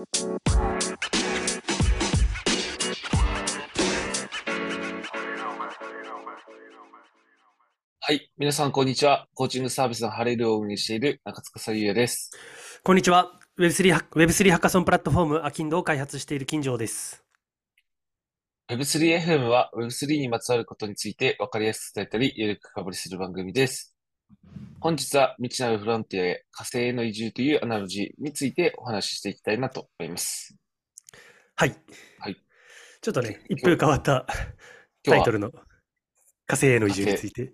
はい。皆さん、こんにちは。コーチングサービスのハレルを運営している中塚優也です。こんにちは。Web3 ハ Web3 ハッカソンプラットフォーム、アキンドを開発している金城です。Web3FM は Web3 にまつわることについて分かりやすく伝えたり、より深掘りする番組です。本日は未知なるフロンティアへ火星への移住というアナロジーについてお話ししていきたいなと思います。はい。はい。ちょっとね、一風変わったタイトルの火星への移住について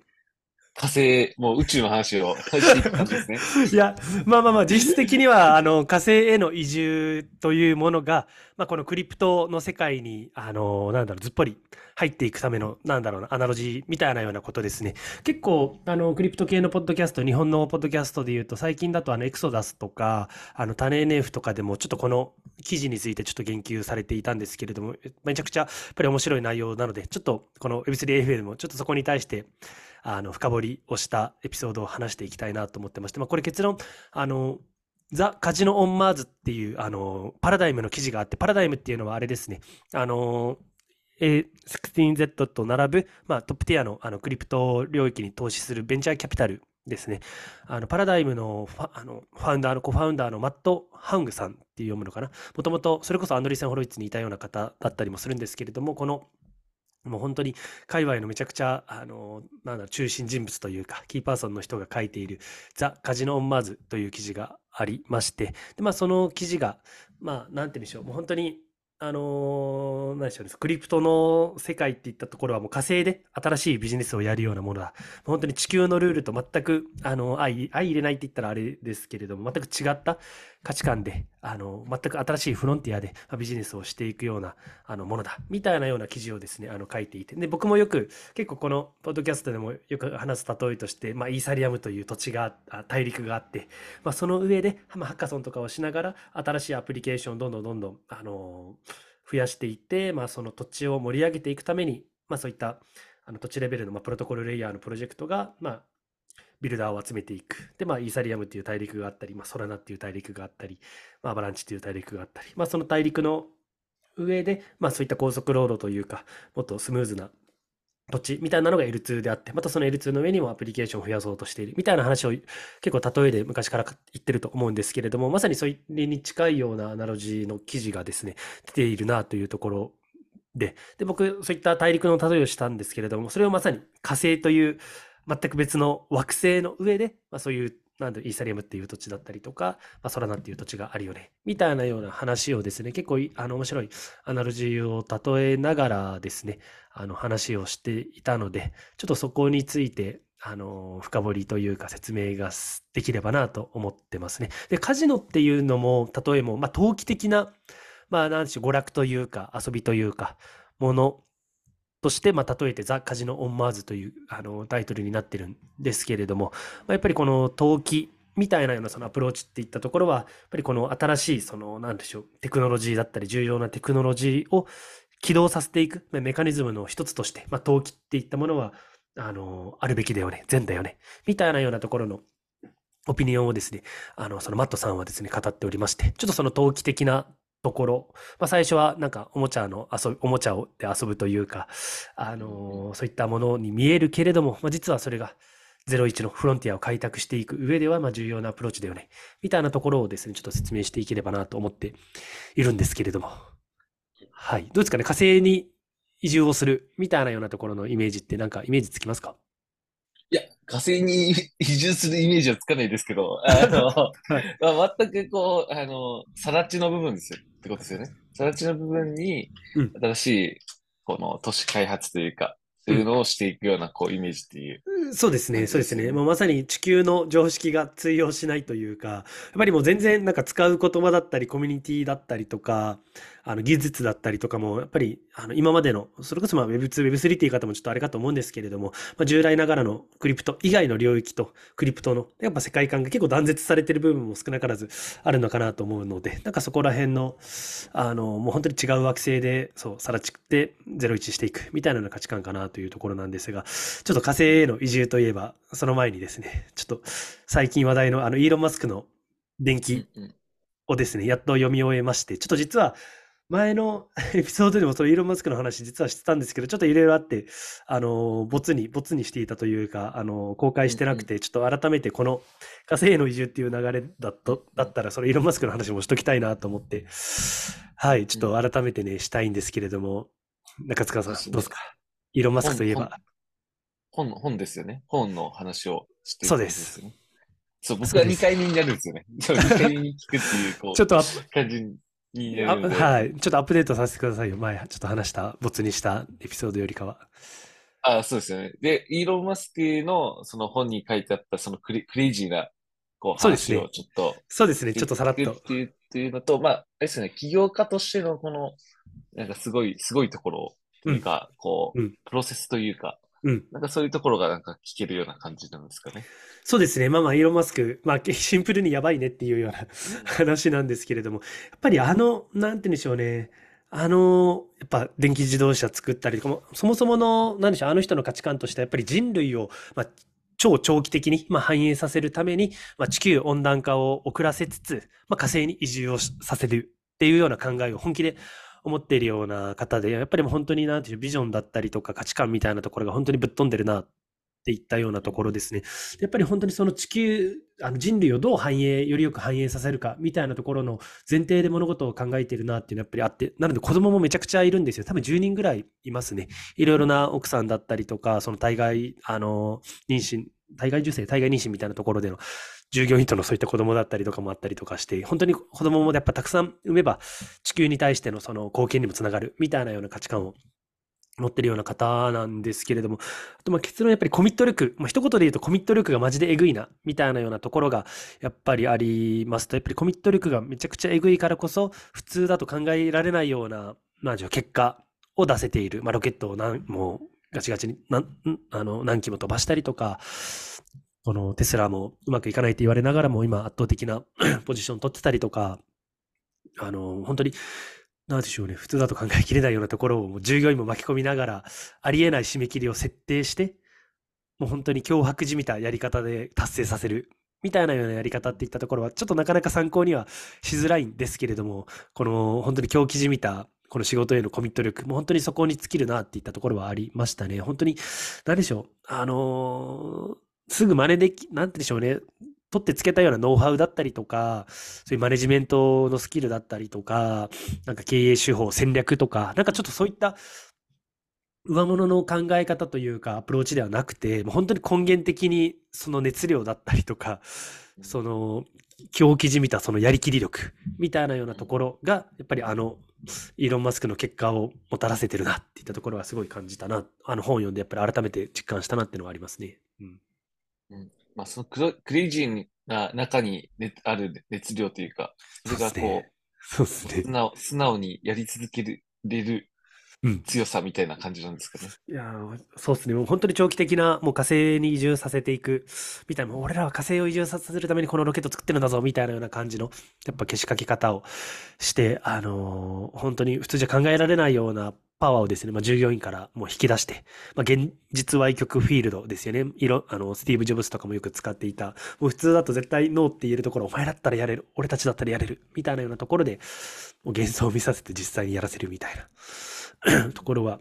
火星、もう宇宙の話をしていですね。いや、まあまあまあ、実質的には、あの、火星への移住というものが、まあ、このクリプトの世界に、あの、なんだろう、ずっぽり入っていくための、なんだろうな、アナロジーみたいなようなことですね。結構、あの、クリプト系のポッドキャスト、日本のポッドキャストで言うと、最近だと、あの、エクソダスとか、あの、タネ NF とかでも、ちょっとこの記事についてちょっと言及されていたんですけれども、めちゃくちゃ、やっぱり面白い内容なので、ちょっと、この Web3FA でも、ちょっとそこに対して、あの深掘りをしたエピソードを話していきたいなと思ってまして、まあ、これ結論あのザ・カジノ・オン・マーズっていうあのパラダイムの記事があってパラダイムっていうのはあれですねあの A16Z と並ぶ、まあ、トップティアのあのクリプト領域に投資するベンチャーキャピタルですね。あのパラダイムのファあのファウンダーのコファウンダーのマット・ハングさんって読むのかな。もともとそれこそアンドリーセン・ホロイツにいたような方だったりもするんですけれども、このもう本当に界隈のめちゃくちゃ、あの、なんだ、中心人物というか、キーパーソンの人が書いている、ザ・カジノ・オン・マーズという記事がありまして、で、まあ、その記事が、まあ、なんて言うんでしょう、もう本当にあの、何でしょうね、クリプトの世界っていったところはもう火星で新しいビジネスをやるようなものだ。本当に地球のルールと全く、あの、相、相入れないって言ったらあれですけれども、全く違った価値観で、あの、全く新しいフロンティアでビジネスをしていくような、あの、ものだ。みたいなような記事をですね、あの、書いていて。で、僕もよく、結構この、ポッドキャストでもよく話す例えとして、まあ、イーサリアムという土地が、大陸があって、まあ、その上で、まあ、ハッカソンとかをしながら、新しいアプリケーションをどんどんどんどん、あの増やしていって、まあ、その土地を盛り上げていくために、まあ、そういったあの土地レベルの、ま、プロトコルレイヤーのプロジェクトが、まあ、ビルダーを集めていく。で、まあ、イーサリアムっていう大陸があったり、まあ、ソラナっていう大陸があったり、まあ、アバランチっていう大陸があったり、まあ、その大陸の上で、まあ、そういった高速道路というか、もっとスムーズな土地みたいなのが L2 であって、またその L2 の上にもアプリケーションを増やそうとしているみたいな話を結構例えで昔から言ってると思うんですけれども、まさにそれに近いようなアナロジーの記事がですね、出ているなというところで、で、僕、そういった大陸の例えをしたんですけれども、それをまさに火星という全く別の惑星の上で、まあ、そういうなんでイーサリアムっていう土地だったりとか、まあ、ソラナっていう土地があるよね、みたいなような話をですね、結構あの面白いアナロジーを例えながらですね、あの話をしていたので、ちょっとそこについて、あの、深掘りというか説明ができればなと思ってますね。で、カジノっていうのも、例えも、まあ、投機的な、まあ、なんでしょう、娯楽というか、遊びというか、ものとして、まあ、例えてザ・カジノ・オン・マーズというあのタイトルになってるんですけれども、まあ、やっぱりこの投機みたいなようなそのアプローチっていったところは、やっぱりこの新しいその、なんでしょう、テクノロジーだったり、重要なテクノロジーを起動させていくメカニズムの一つとして、まあ、投機っていったものは、あの、あるべきだよね、善だよね、みたいなようなところのオピニオンをですね、あの、そのマットさんはですね、語っておりまして、ちょっとその投機的なところ、まあ、最初はなんかおもちゃの遊び、おもちゃをで遊ぶというか、あのー、そういったものに見えるけれども、まあ、実はそれが01のフロンティアを開拓していく上では、まあ、重要なアプローチだよね。みたいなところをですね、ちょっと説明していければなと思っているんですけれども。はい。どうですかね？火星に移住をするみたいなようなところのイメージってなんかイメージつきますか？いや、火星に移住するイメージはつかないですけど、あの、はい、まあ、全くこう、あの、さら地の部分ですよ。ってことですよね。さら地の部分に、新しい、この都市開発というか、そういうのをしていくような、こう、イメージっていう。そうですね、そうですね。もうまさに地球の常識が通用しないというか、やっぱりもう全然なんか使う言葉だったり、コミュニティだったりとか、あの技術だったりとかも、やっぱりあの今までの、それこそまあ Web2、Web3 っていう言い方もちょっとあれかと思うんですけれども、まあ、従来ながらのクリプト以外の領域とクリプトのやっぱ世界観が結構断絶されてる部分も少なからずあるのかなと思うので、なんかそこら辺の、あの、もう本当に違う惑星で、そう、さらちくって01していくみたいな価値観かなというところなんですが、ちょっと火星への移住といえば、その前にですね、ちょっと最近話題のあのイーロン・マスクの電気をですね、やっと読み終えまして、ちょっと実は前の エピソードでもそのイーロン・マスクの話実はしてたんですけど、ちょっといろいろあって、あの、ボツに、ボツにしていたというか、あの、公開してなくて、ちょっと改めてこの火星への移住っていう流れだと、だったら、そのイーロン・マスクの話もしときたいなと思って、はい、ちょっと改めてね、したいんですけれども、中塚さん、どうですかイーロン・マスクといえば。本、本ですよね。本の話をしてる、ね、そうです。そう、僕は2回目になるんですよね。そう、2回目に聞くっていう、こう、ちょっと感じに。はい。ちょっとアップデートさせてくださいよ。前、ちょっと話した、没にしたエピソードよりかは。あそうですよね。で、イーロン・マスクのその本に書いてあったそのクレクレイジーなこう話をちょっと。そうですね。ちょっとさらっと。っていうっていうのと、まあ、あれですね、起業家としてのこの、なんかすごい、すごいところというか、うん、こう、うん、プロセスというか、うん。なんかそういうところがなんか聞けるような感じなんですかね。そうですね。まあまあ、イーロン・マスク、まあ、シンプルにやばいねっていうような話なんですけれども、やっぱりあの、なんて言うんでしょうね。あの、やっぱ電気自動車作ったりとかも、そもそもの、なんでしょう、あの人の価値観としては、やっぱり人類を、まあ、超長期的に、まあ、反映させるために、まあ、地球温暖化を遅らせつつ、まあ、火星に移住をさせるっていうような考えを本気で思っているような方で、やっぱりもう本当になんていうビジョンだったりとか価値観みたいなところが本当にぶっ飛んでるなっていったようなところですね。やっぱり本当にその地球、あの人類をどう繁栄、よりよく繁栄させるかみたいなところの前提で物事を考えてるなっていうのはやっぱりあって、なので子供もめちゃくちゃいるんですよ。多分10人ぐらいいますね。いろいろな奥さんだったりとか、その対外、あの、妊娠、体外受精、体外妊娠みたいなところでの従業員とのそういった子供だったりとかもあったりとかして、本当に子供もやっぱたくさん産めば地球に対してのその貢献にもつながるみたいなような価値観を持ってるような方なんですけれども、あとまあ結論やっぱりコミット力、まあ、一言で言うとコミット力がマジでえぐいな、みたいなようなところがやっぱりありますと、やっぱりコミット力がめちゃくちゃえぐいからこそ、普通だと考えられないような、まあ、結果を出せている、まあ、ロケットを何もガチガチに何あの何機も飛ばしたりとか、このテスラもうまくいかないって言われながらも今圧倒的な ポジション取ってたりとか、あの、本当に、なんでしょうね、普通だと考えきれないようなところを従業員も巻き込みながら、ありえない締め切りを設定して、もう本当に脅迫じみたやり方で達成させるみたいなようなやり方っていったところは、ちょっとなかなか参考にはしづらいんですけれども、この本当に狂気じみたこの仕事へのコミット力、もう本当にそこに尽きるなっていったところはありましたね。本当に、何でしょう。あのー、すぐ真似でき、なんてでしょうね。取ってつけたようなノウハウだったりとか、そういうマネジメントのスキルだったりとか、なんか経営手法、戦略とか、なんかちょっとそういった上物の考え方というかアプローチではなくて、もう本当に根源的にその熱量だったりとか、その狂気じみたそのやりきり力みたいなようなところが、やっぱりあの、イーロン・マスクの結果をもたらせてるなっていったところはすごい感じたな。あの本を読んでやっぱり改めて実感したなっていうのはありますね。うん。うん、まあそのククレイジーな中に、ね、ある熱量というか、それがこう、そうですね。素直素直にやり続けれる強さみたいな感じなんですかね。いやそうですね。もう本当に長期的な、もう火星に移住させていく、みたいな、俺らは火星を移住させるためにこのロケット作ってるんだぞ、みたいなような感じの、やっぱ消しかけ方をして、あのー、本当に普通じゃ考えられないようなパワーをですね、まあ、従業員からもう引き出して、まあ、現実歪曲フィールドですよね。色、あの、スティーブ・ジョブズとかもよく使っていた、もう普通だと絶対ノーって言えるところ、お前だったらやれる、俺たちだったらやれる、みたいなようなところで、もう幻想を見させて実際にやらせるみたいな。ところは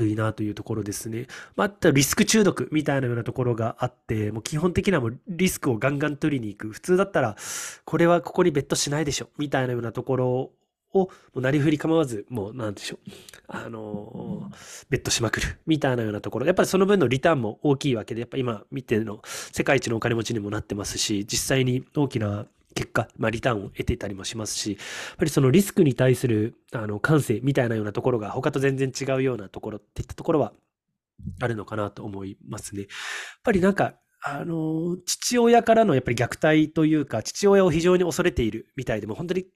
いいなというところですね。まあたリスク中毒みたいなようなところがあって、もう基本的にはもうリスクをガンガン取りに行く。普通だったら、これはここにベットしないでしょみたいなようなところを、もうなりふり構わず、もうなんでしょう。あのー、ベットしまくる。みたいなようなところ。やっぱりその分のリターンも大きいわけで、やっぱ今見ての世界一のお金持ちにもなってますし、実際に大きな結果、まあ、リターンを得ていたりもしますし、やっぱりそのリスクに対するあの感性みたいなようなところが他と全然違うようなところっていったところはあるのかなと思いますね。やっぱりなんか、あの、父親からのやっぱり虐待というか、父親を非常に恐れているみたいで、も本当に、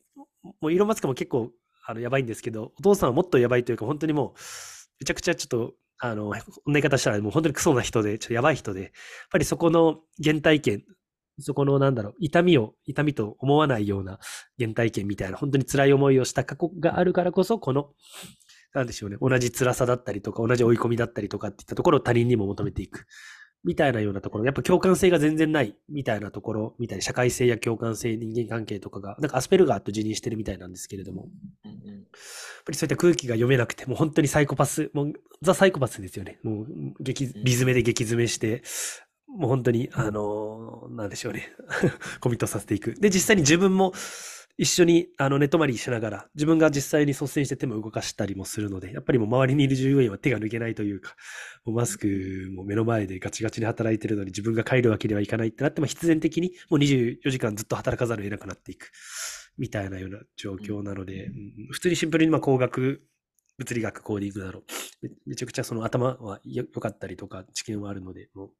もうイーロン・マスクも結構あのやばいんですけど、お父さんはもっとやばいというか、本当にもう、めちゃくちゃちょっと、あの、こんな言い方したらもう本当にクソな人で、ちょっとやばい人で、やっぱりそこの原体験、そこのなんだろう、痛みを、痛みと思わないような原体験みたいな、本当に辛い思いをした過去があるからこそ、この、なんでしょうね、同じ辛さだったりとか、同じ追い込みだったりとかっていったところを他人にも求めていく。みたいなようなところ、やっぱ共感性が全然ないみたいなところ、みたいな社会性や共感性、人間関係とかが、なんかアスペルガーと辞任してるみたいなんですけれども、うんうんやっぱりそういった空気が読めなくて、もう本当にサイコパス、もうザ・サイコパスですよね。もう激、リズメで激詰めして、もう本当に、あのーなんでしょうね。コミットさせていく。で、実際に自分も一緒にあの寝泊まりしながら、自分が実際に率先して手も動かしたりもするので、やっぱりもう周りにいる従業員は手が抜けないというか、もうマスクも目の前でガチガチに働いてるのに自分が帰るわけにはいかないってなっても必然的にもう24時間ずっと働かざるを得なくなっていく。みたいなような状況なので、うん普通にシンプルにまあ工学、物理学、コーディングだろう。めめちゃくちゃその頭はよ良かったりとか知見はあるので、もう、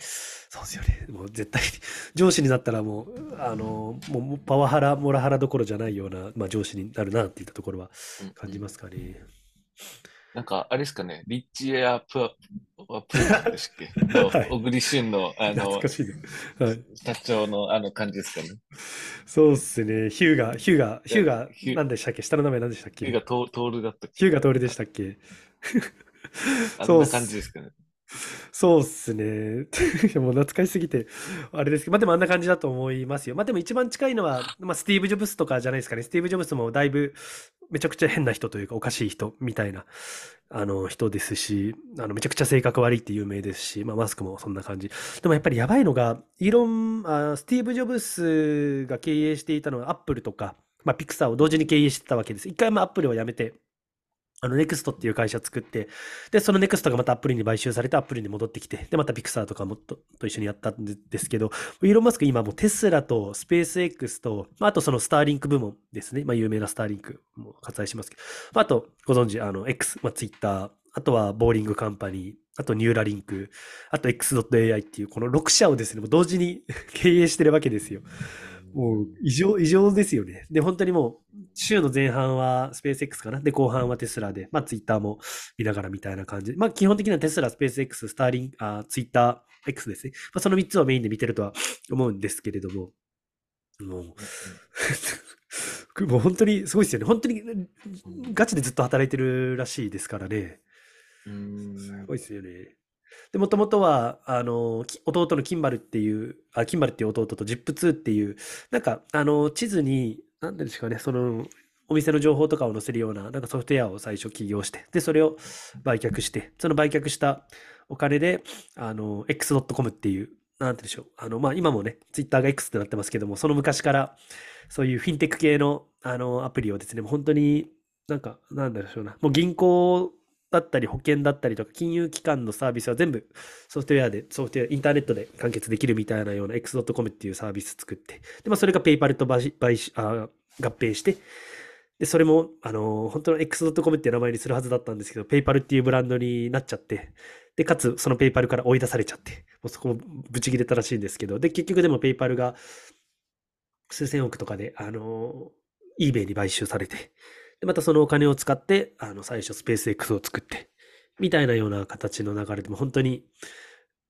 そうですよね。もう絶対に、上司になったらもう、あの、もうパワハラ、モラハラどころじゃないような、まあ、上司になるなっていったところはうん感じますかね。なんか、あれですかね、リッチエアプア、プーでしたっけい小栗旬の、あの懐か、しいね。はい。社長のあの感じですかね。そうっすね。ヒューガ、ヒューガ、ヒューガヒュ、ー何でしたっけ下の名前何でしたっけ手がトトールだったっけヒューガ徹でしたっけあんそうっすな感じですかね。そうっすね。もう懐かしすぎて、あれですけど、まあでもあんな感じだと思いますよ。まあでも一番近いのは、まあスティーブ・ジョブスとかじゃないですかね。スティーブ・ジョブスもだいぶめちゃくちゃ変な人というかおかしい人みたいなあの人ですし、あのめちゃくちゃ性格悪いって有名ですし、まあマスクもそんな感じ。でもやっぱりやばいのが、イーロン、あスティーブ・ジョブスが経営していたのはアップルとか、まあピクサーを同時に経営してたわけです。一回まあアップルを辞めて、あの、ネクストっていう会社作って、で、そのネクストがまたアップルに買収されて、アップルに戻ってきて、で、またピクサーとかもとと一緒にやったんですけど、イーロン・マスク今もうテスラとスペース X と、まあ、あとそのスターリンク部門ですね。まあ、有名なスターリンクも割愛しますけど、まあ、あと、ご存知、あの、X、まあ、ツイッター、あとはボーリングカンパニー、あとニューラリンク、あと X.AI っていう、この6社をですね、もう同時に 経営してるわけですよ。もう異常、異常ですよね。で、本当にもう、週の前半はスペース X かな。で、後半はテスラで、まあ、ツイッターも見ながらみたいな感じで。まあ、基本的にはテスラ、スペース X、スターリンあツイッター X ですね。まあ、その3つをメインで見てるとは思うんですけれども、もう、もう本当にすごいですよね。本当にガチでずっと働いてるらしいですからね。すごいですよね。で、もともとは、あの、弟のキンバルっていう、あ、キンバルっていう弟とジップ2っていう、なんか、あの、地図に、なんていうんですかね、その、お店の情報とかを載せるような、なんかソフトウェアを最初起業して、で、それを売却して、その売却したお金で、あの、x.com っていう、なんていうんでしょう。あの、まあ、今もね、ツイッターが X ってなってますけども、その昔から、そういうフィンテック系の、あの、アプリをですね、もう本当になんか、なんだろうな、もう銀行だったり保険だったりとか金融機関のサービスは全部ソフトウェアで、ソフトウェア、インターネットで完結できるみたいなような X.com っていうサービス作って、で、まあそれがペイパルと買買収あ合併して、で、それも、あの、本当の X.com っていう名前にするはずだったんですけど、ペイパルっていうブランドになっちゃって、で、かつ、そのペイパルから追い出されちゃって、もうそこもブチ切れたらしいんですけど、で、結局でもペイパルが数千億とかで、あの、eBay に買収されて、で、またそのお金を使って、あの、最初スペース X を作って、みたいなような形の流れでも本当に、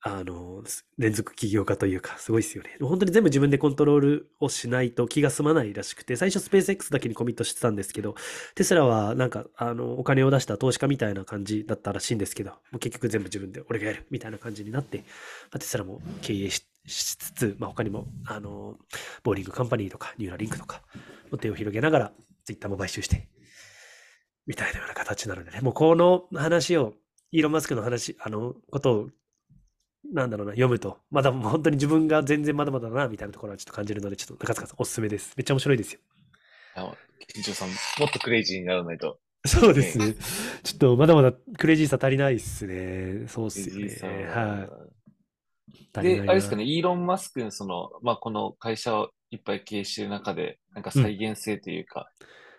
あの、連続起業家というか、すごいですよね。でも本当に全部自分でコントロールをしないと気が済まないらしくて、最初スペース X だけにコミットしてたんですけど、テスラはなんか、あの、お金を出した投資家みたいな感じだったらしいんですけど、もう結局全部自分で俺がやるみたいな感じになって、まあ、テスラも経営しつつ、まあ、他にも、あの、ボーリングカンパニーとか、ニューラリンクとか、の手を広げながら、ツイッターも買収して、みたいなような形なのでね、もうこの話を、イーロン・マスクの話、あの、ことを、なんだろうな、読むと、まだもう本当に自分が全然まだまだだな、みたいなところはちょっと感じるので、ちょっと中塚さんおすすめです。めっちゃ面白いですよ。あの、金城さん、もっとクレイジーにならないと。そうですね。ちょっとまだまだクレイジーさ足りないっすね。そうっすよね。はい。で、あれですかね、イーロン・マスクのその、まあ、この会社をいっぱい経営している中で、なんか再現性というか、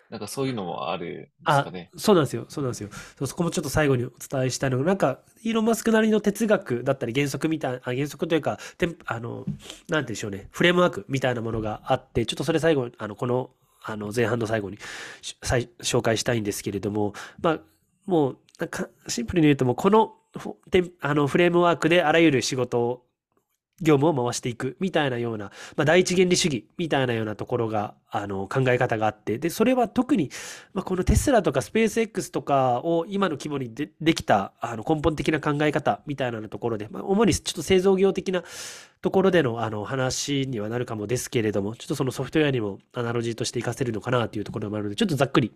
なんかそういうのもあるんですかあね。、そうなんですよ。そうなんですよ。そこもちょっと最後にお伝えしたいのが、なんか、イーロン・マスクなりの哲学だったり原則みたい、あ原則というか、テンあの、なんて言うんでしょうね、フレームワークみたいなものがあって、ちょっとそれ最後、あの、この、あの、前半の最後に紹介したいんですけれども、まあ、もう、なんか、シンプルに言うともう、この、フォテンあの、フレームワークであらゆる仕事を業務を回していくみたいなような、まあ、第一原理主義みたいなようなところが、あの、考え方があって、で、それは特に、まあ、このテスラとかスペース X とかを今の規模にでできた、あの、根本的な考え方みたいなところで、まあ、主にちょっと製造業的なところでの、あの、話にはなるかもですけれども、ちょっとそのソフトウェアにもアナロジーとして活かせるのかなというところもあるので、ちょっとざっくり、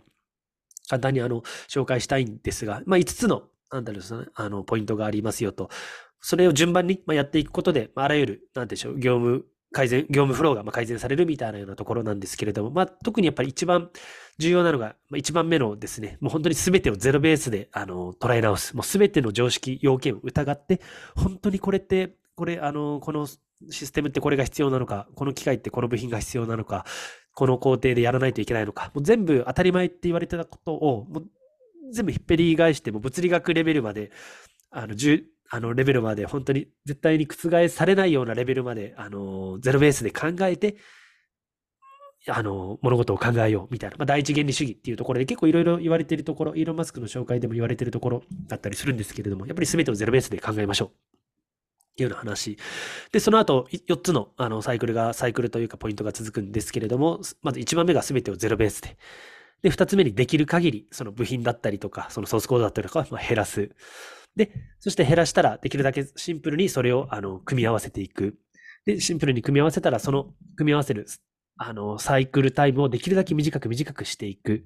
簡単にあの、紹介したいんですが、まあ、5つの、なんだろう、ね、あの、ポイントがありますよと。それを順番にやっていくことで、あらゆる、なんでしょう、業務改善、業務フローが改善されるみたいなようなところなんですけれども、まあ、特にやっぱり一番重要なのが、まあ、一番目のですね、もう本当に全てをゼロベースで、あの、捉え直す。もう全ての常識、要件を疑って、本当にこれって、これ、あの、このシステムってこれが必要なのか、この機械ってこの部品が必要なのか、この工程でやらないといけないのか、もう全部当たり前って言われてたことを、もう全部ひっぺり返して、も物理学レベルまで、あの、あのレベルまで、本当に絶対に覆されないようなレベルまで、あの、ゼロベースで考えて、あの、物事を考えようみたいな、まあ、第一原理主義っていうところで結構いろいろ言われてるところ、イーロン・マスクの紹介でも言われてるところだったりするんですけれども、やっぱり全てをゼロベースで考えましょう。っていうような話。で、その後、4つのあのサイクルが、サイクルというかポイントが続くんですけれども、まず1番目が全てをゼロベースで。で、2つ目にできる限り、その部品だったりとか、そのソースコードだったりとか、ま、減らす。で、そして減らしたら、できるだけシンプルにそれを、あの、組み合わせていく。で、シンプルに組み合わせたら、その、組み合わせる、あの、サイクルタイムをできるだけ短く短くしていく。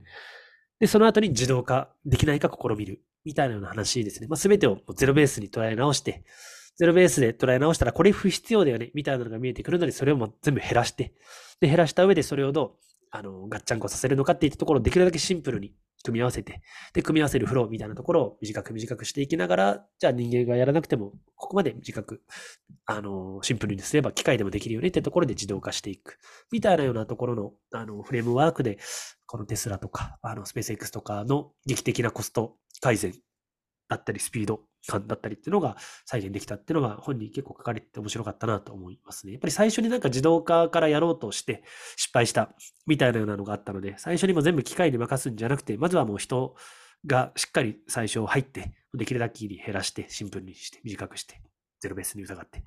で、その後に自動化できないか試みる。みたいなような話ですね。まあ、全てをゼロベースに捉え直して、ゼロベースで捉え直したら、これ不必要だよね、みたいなのが見えてくるので、それをも全部減らして、で、減らした上でそれをどう、あの、ガッチャンコさせるのかっていったところをできるだけシンプルに組み合わせて、で、組み合わせるフローみたいなところを短く短くしていきながら、じゃあ人間がやらなくても、ここまで短く、あの、シンプルにすれば機械でもできるよねってところで自動化していく。みたいなようなところの、あの、フレームワークで、このテスラとか、あの、スペース X とかの劇的なコスト改善だったり、スピード感だったりっていうのが再現できたっていうのが本人結構書かれてて面白かったなと思いますね。やっぱり最初になんか自動化からやろうとして失敗したみたいなようなのがあったので、最初にも全部機械に任すんじゃなくて、まずはもう人がしっかり最初入って、できるだけ減らして、シンプルにして、短くして、ゼロベースに疑って、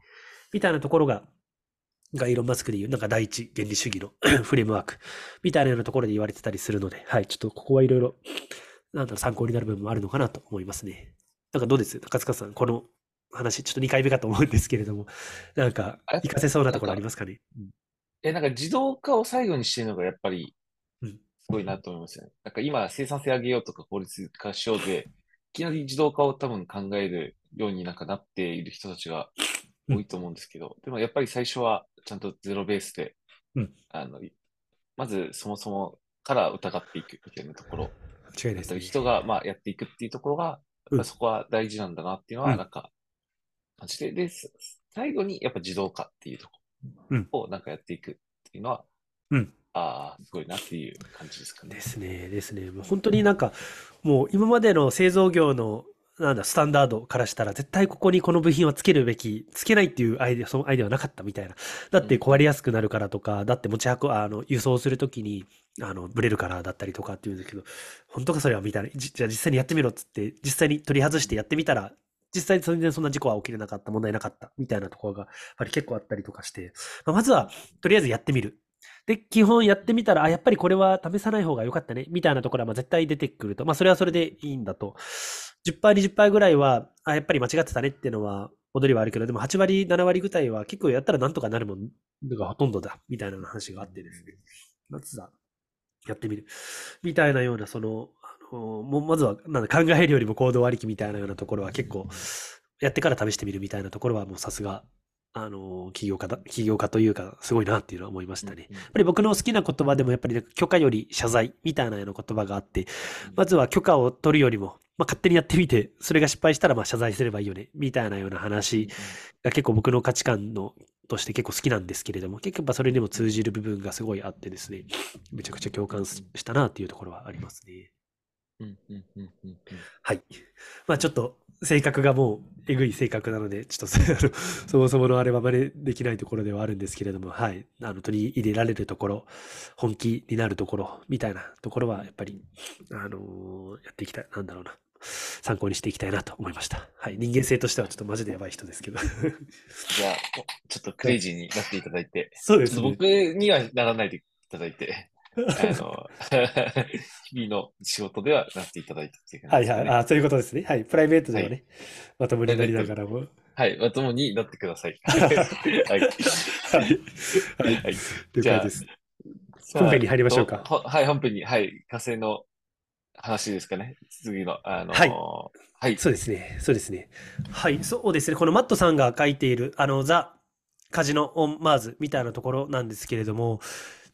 みたいなところが、がイーロン・マスクでいう、なんか第一原理主義の フレームワークみたいなようなところで言われてたりするので、はい、ちょっとここはいろいろなんだろ参考になる部分もあるのかなと思いますね。なんかどうです？高塚さん、この話、ちょっと2回目かと思うんですけれども、なんか、活かせそうなところありますかね？え、なんか自動化を最後にしてるのがやっぱり、すごいなと思いますよね。なんか今、生産性上げようとか効率化しようで、いきなり自動化を多分考えるようになんかなっている人たちが多いと思うんですけど、でもやっぱり最初はちゃんとゼロベースで、うん、あのまずそもそもから疑っていくみたいなところ。間違いです、ね、人がまあやっていくっていうところが、そこは大事なんだなっていうのは、なんか、感じで、で、最後にやっぱ自動化っていうとこをなんかやっていくっていうのは、うん。ああ、すごいなっていう感じですかね。ですね、ですね。もう本当になんか、もう今までの製造業のなんだ、スタンダードからしたら、絶対ここにこの部品はつけるべき、つけないっていうアイデア、そのアイデアはなかったみたいな。だって壊れやすくなるからとか、だって持ち運あの、輸送するときに、あの、ブレるからだったりとかっていうんですけど、本当かそれはみたいな。じゃあ実際にやってみろっつって、実際に取り外してやってみたら、実際に全然そんな事故は起きれなかった、問題なかった、みたいなところが、やっぱり結構あったりとかして、まあ、まずは、とりあえずやってみる。で、基本やってみたら、あ、やっぱりこれは試さない方が良かったね、みたいなところはまあ絶対出てくると。まあそれはそれでいいんだと。10%、20%ぐらいは、あ、やっぱり間違ってたねっていうのは、戻りはあるけど、でも8割、7割ぐらいは結構やったらなんとかなるものがほとんどだ、みたいな話があってですね。まずは、やってみる。みたいなような、その、あのもまずは、なんだ、考えるよりも行動ありきみたいなようなところは結構、やってから試してみるみたいなところはもうさすがあの、起業家だ、起業家というか、すごいなっていうのは思いましたね。やっぱり僕の好きな言葉でも、やっぱり許可より謝罪みたいなような言葉があって、まずは許可を取るよりも、まあ、勝手にやってみて、それが失敗したらまあ謝罪すればいいよね、みたいなような話が結構僕の価値観のとして結構好きなんですけれども、結構やっぱそれにも通じる部分がすごいあってですね、めちゃくちゃ共感したなっていうところはありますね。はい。まあちょっと性格がもうえぐい性格なので、ちょっとそ もそものあれは真似できないところではあるんですけれども、はい。あの、取り入れられるところ、本気になるところ、みたいなところは、やっぱり、あのー、やっていきたい、なんだろうな。参考にしていきたいなと思いました。はい。人間性としてはちょっとマジでやばい人ですけど。じゃあ、ちょっとクレイジーになっていただいて、そうでちょっと僕にはならないでいただいて、あの、日々の仕事ではなっていただいたっていう感はいはい。じですかね。あそういうことですね。はい。プライベートではね、はいまともになりながらも。はい。まともになってください。はい。はい。はい。はい。了解です。本編に入りましょうかほはい、本編に、はい。火星の話ですかね。次の、あのーはいはい。そうですね。そうですね。はい。そうですね。このマットさんが書いている、あの、ザ・カジノ・オン・マーズみたいなところなんですけれども、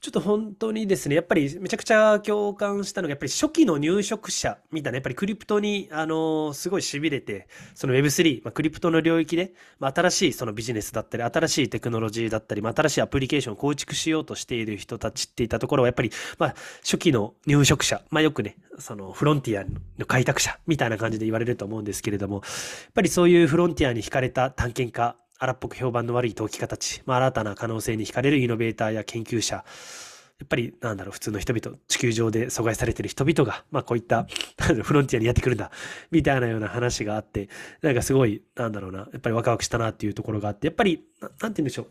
ちょっと本当にですね、やっぱりめちゃくちゃ共感したのが、やっぱり初期の入植者みたいな、やっぱりクリプトに、あのすごい痺れて、その Web3、まあ、クリプトの領域で、まあ、新しいそのビジネスだったり、新しいテクノロジーだったり、まあ、新しいアプリケーションを構築しようとしている人たちっていったところは、やっぱり、まあ、初期の入植者、まあ、よくね、そのフロンティアの開拓者みたいな感じで言われると思うんですけれども、やっぱりそういうフロンティアに惹かれた探検家、荒っぽく評判の悪い投機家たち、まあ、新たな可能性に惹かれるイノベーターや研究者、やっぱり、なんだろう、普通の人々、地球上で阻害されてる人々が、まあこういった、フロンティアにやってくるんだ、みたいなような話があって、なんかすごい、なんだろうな、やっぱりワクワクしたなっていうところがあって、やっぱり、ななんて言うんでしょう。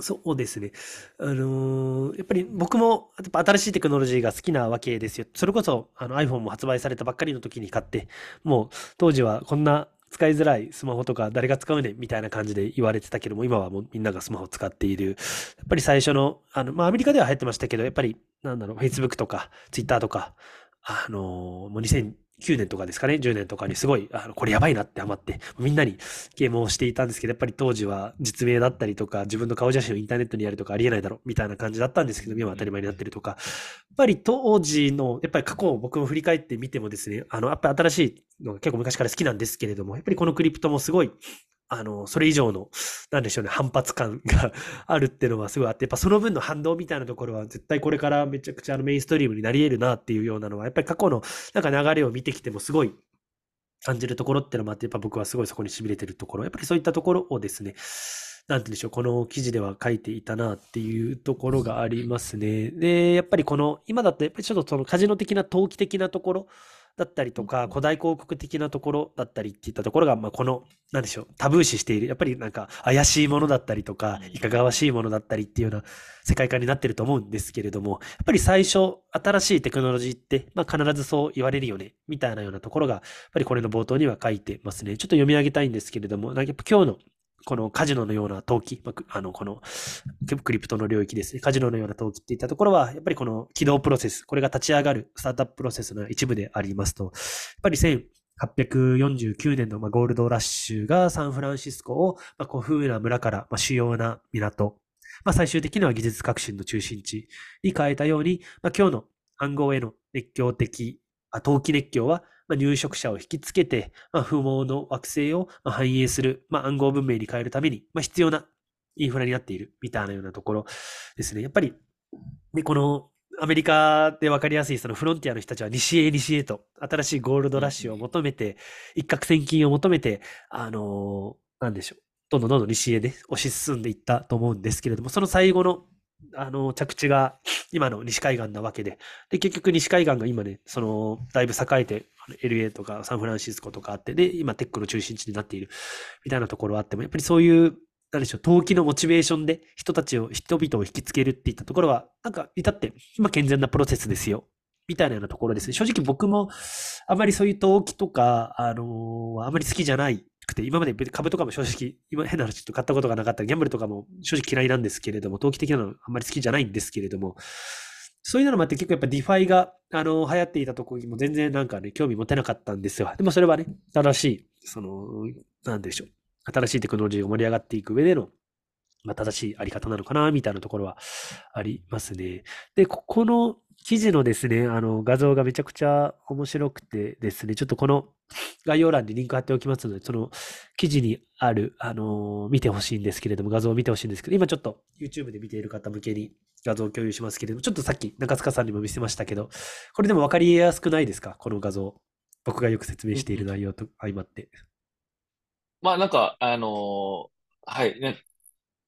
そうですね。あのーやっぱり僕も、やっぱ新しいテクノロジーが好きなわけですよ。それこそ、あの iPhone も発売されたばっかりの時に買って、もう当時はこんな使いづらいスマホとか誰が使うねんみたいな感じで言われてたけども、今はもうみんながスマホを使っている。やっぱり最初の、あの、まあアメリカでは流行ってましたけど、やっぱり、なんだろう、Facebook とか Twitter とか、あのーもう2009年とかですかね、10年とかにすごい、あの、これやばいなってハマって、みんなにゲームをしていたんですけど、やっぱり当時は実名だったりとか、自分の顔写真をインターネットにやるとかありえないだろ、みたいな感じだったんですけど、今は当たり前になってるとか、やっぱり当時の、やっぱり過去を僕も振り返ってみてもですね、あの、やっぱり新しいのが結構昔から好きなんですけれども、やっぱりこのクリプトもすごい、あの、それ以上の、なんでしょうね、反発感があるっていうのはすごいあって、やっぱその分の反動みたいなところは絶対これからめちゃくちゃあのメインストリームになり得るなっていうようなのは、やっぱり過去のなんか流れを見てきてもすごい感じるところっていうのもあって、やっぱ僕はすごいそこに痺れてるところ、やっぱりそういったところをですね、なんて言うんでしょう、この記事では書いていたなっていうところがありますね。で、やっぱりこの、今だとやっぱりちょっとそのカジノ的な投機的なところだったりとか、古代広告的なところだったりっていったところが、まあこの、なんでしょう、タブー視している、やっぱりなんか怪しいものだったりとか、いかがわしいものだったりっていうような世界観になってると思うんですけれども、やっぱり最初、新しいテクノロジーって、まあ必ずそう言われるよね、みたいなようなところが、やっぱりこれの冒頭には書いてますね。ちょっと読み上げたいんですけれども、なんかやっぱ今日のこのカジノのような投機、まああの、このクリプトの領域ですね。カジノのような投機っていったところは、やっぱりこの起動プロセス、これが立ち上がるスタートアッププロセスの一部でありますと、やっぱり1849年のゴールドラッシュがサンフランシスコを古風な村から主要な港、まあ、最終的には技術革新の中心地に変えたように、まあ、今日の暗号への熱狂的、投機熱狂は、まあ、入植者を引きつけて、まあ、不毛の惑星をまあ繁栄する、まあ、暗号文明に変えるために、まあ、必要なインフラになっているみたいなようなところですね。やっぱり、でこのアメリカで分かりやすいそのフロンティアの人たちは西へ西へと新しいゴールドラッシュを求めて、一攫千金を求めて、あのーなんでしょう。どんどんどんどん西へね、推し進んでいったと思うんですけれども、その最後の、あの着地が今の西海岸なわけで、で、結局西海岸が今ね、その、だいぶ栄えて、LA とかサンフランシスコとかあって、で、今テックの中心地になっているみたいなところはあっても、やっぱりそういう、なんでしょう、投機のモチベーションで人たちを、人々を引きつけるっていったところは、なんか、至って、まあ、健全なプロセスですよ。みたいなようなところですね。正直僕も、あまりそういう投機とか、あのーあまり好きじゃないくて、今まで株とかも正直、今変な話ちょっと買ったことがなかったギャンブルとかも正直嫌いなんですけれども、投機的なのあんまり好きじゃないんですけれども、そういうのもあって結構やっぱ DeFi が、あの流行っていたとこも全然なんかね、興味持てなかったんですよ。でもそれはね、正しい、その、なんでしょう。新しいテクノロジーが盛り上がっていく上での、まあ、正しいあり方なのかな、みたいなところはありますね。で、ここの記事のですね、あの画像がめちゃくちゃ面白くてですね、ちょっとこの概要欄にリンク貼っておきますので、その記事にある、あのー見てほしいんですけれども、画像を見てほしいんですけど、今ちょっと YouTube で見ている方向けに画像を共有しますけれども、ちょっとさっき中塚さんにも見せましたけど、これでも分かりやすくないですか？この画像。僕がよく説明している内容と相まって。まあなんか、あのーはい、ね、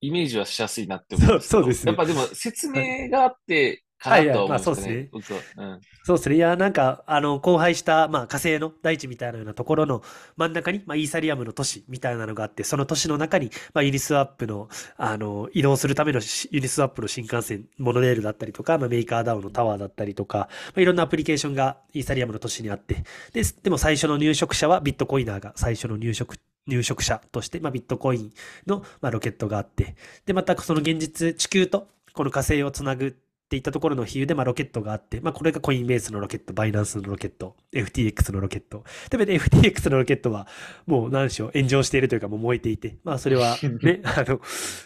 イメージはしやすいなって思うんですけどそうそうですねやっぱでも説明があって、かなと思うんはいはいまあですよね。そううんそうですね。いや、なんか、あの、荒廃した、まあ、火星の大地みたいなようなところの真ん中に、まあ、イーサリアムの都市みたいなのがあって、その都市の中に、まあ、ユニスワップの、あの、移動するためのしユニスワップの新幹線、モノレールだったりとか、まあ、メーカーダウンのタワーだったりとか、まあ、いろんなアプリケーションがイーサリアムの都市にあって、で、でも最初の入植者はビットコイナーが最初の入植、入植者として、まあ、ビットコインの、まあ、ロケットがあって、で、またその現実、地球とこの火星をつなぐっていったところの比喩で、まあ、ロケットがあって、まあ、これがコインベースのロケット、バイナンスのロケット、FTX のロケット。で、FTX のロケットは、もう何でしょう、炎上しているというか、もう燃えていて、まあ、それは ね、あの、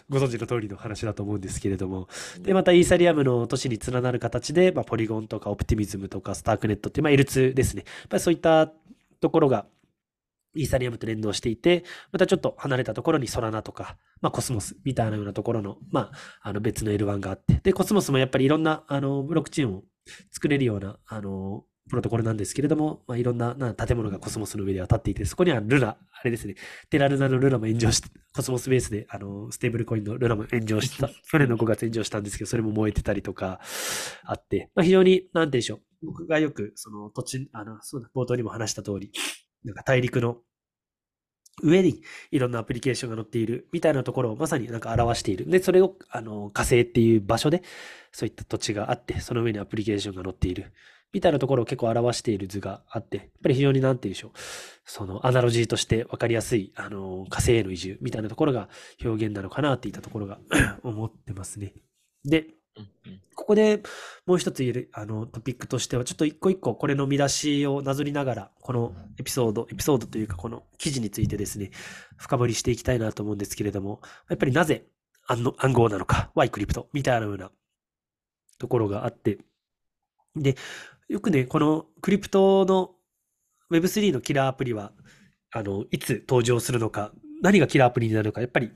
ご存知の通りの話だと思うんですけれども、で、またイーサリアムの都市に連なる形で、まあ、ポリゴンとかオプティミズムとかスタークネットっていう、まあ、L2 ですね。やっぱりそういったところが、イーサリアムと連動していて、またちょっと離れたところにソラナとか、まあ、コスモスみたいなようなところの、まあ、あの別の L1 があって、で、コスモスもやっぱりいろんな、あの、ブロックチェーンを作れるような、あの、プロトコルなんですけれども、まあ、いろんな建物がコスモスの上では立っていて、そこにはルナ、あれですね、テラルナのルナも炎上して、コスモスベースで、あの、ステーブルコインのルナも炎上した、去年の5月炎上したんですけど、それも燃えてたりとかあって、まあ、非常に、なんて言うんでしょう、僕がよく、その土地、あの、そうだ、冒頭にも話した通り、なんか大陸の上にいろんなアプリケーションが載っているみたいなところをまさになんか表している。で、それをあの火星っていう場所でそういった土地があって、その上にアプリケーションが載っているみたいなところを結構表している図があって、やっぱり非常になんて言うんでしょう。そのアナロジーとして分かりやすいあの火星への移住みたいなところが表現なのかなっていったところが 思ってますね。で、ここでもう一つあのトピックとしては、ちょっと一個一個これの見出しをなぞりながら、このエピソード、エピソードというかこの記事についてですね、深掘りしていきたいなと思うんですけれども、やっぱりなぜ暗の暗号なのか、Y クリプトみたいなようなところがあって、で、よくね、このクリプトの Web3 のキラーアプリは、あの、いつ登場するのか、何がキラーアプリになるのか、やっぱり、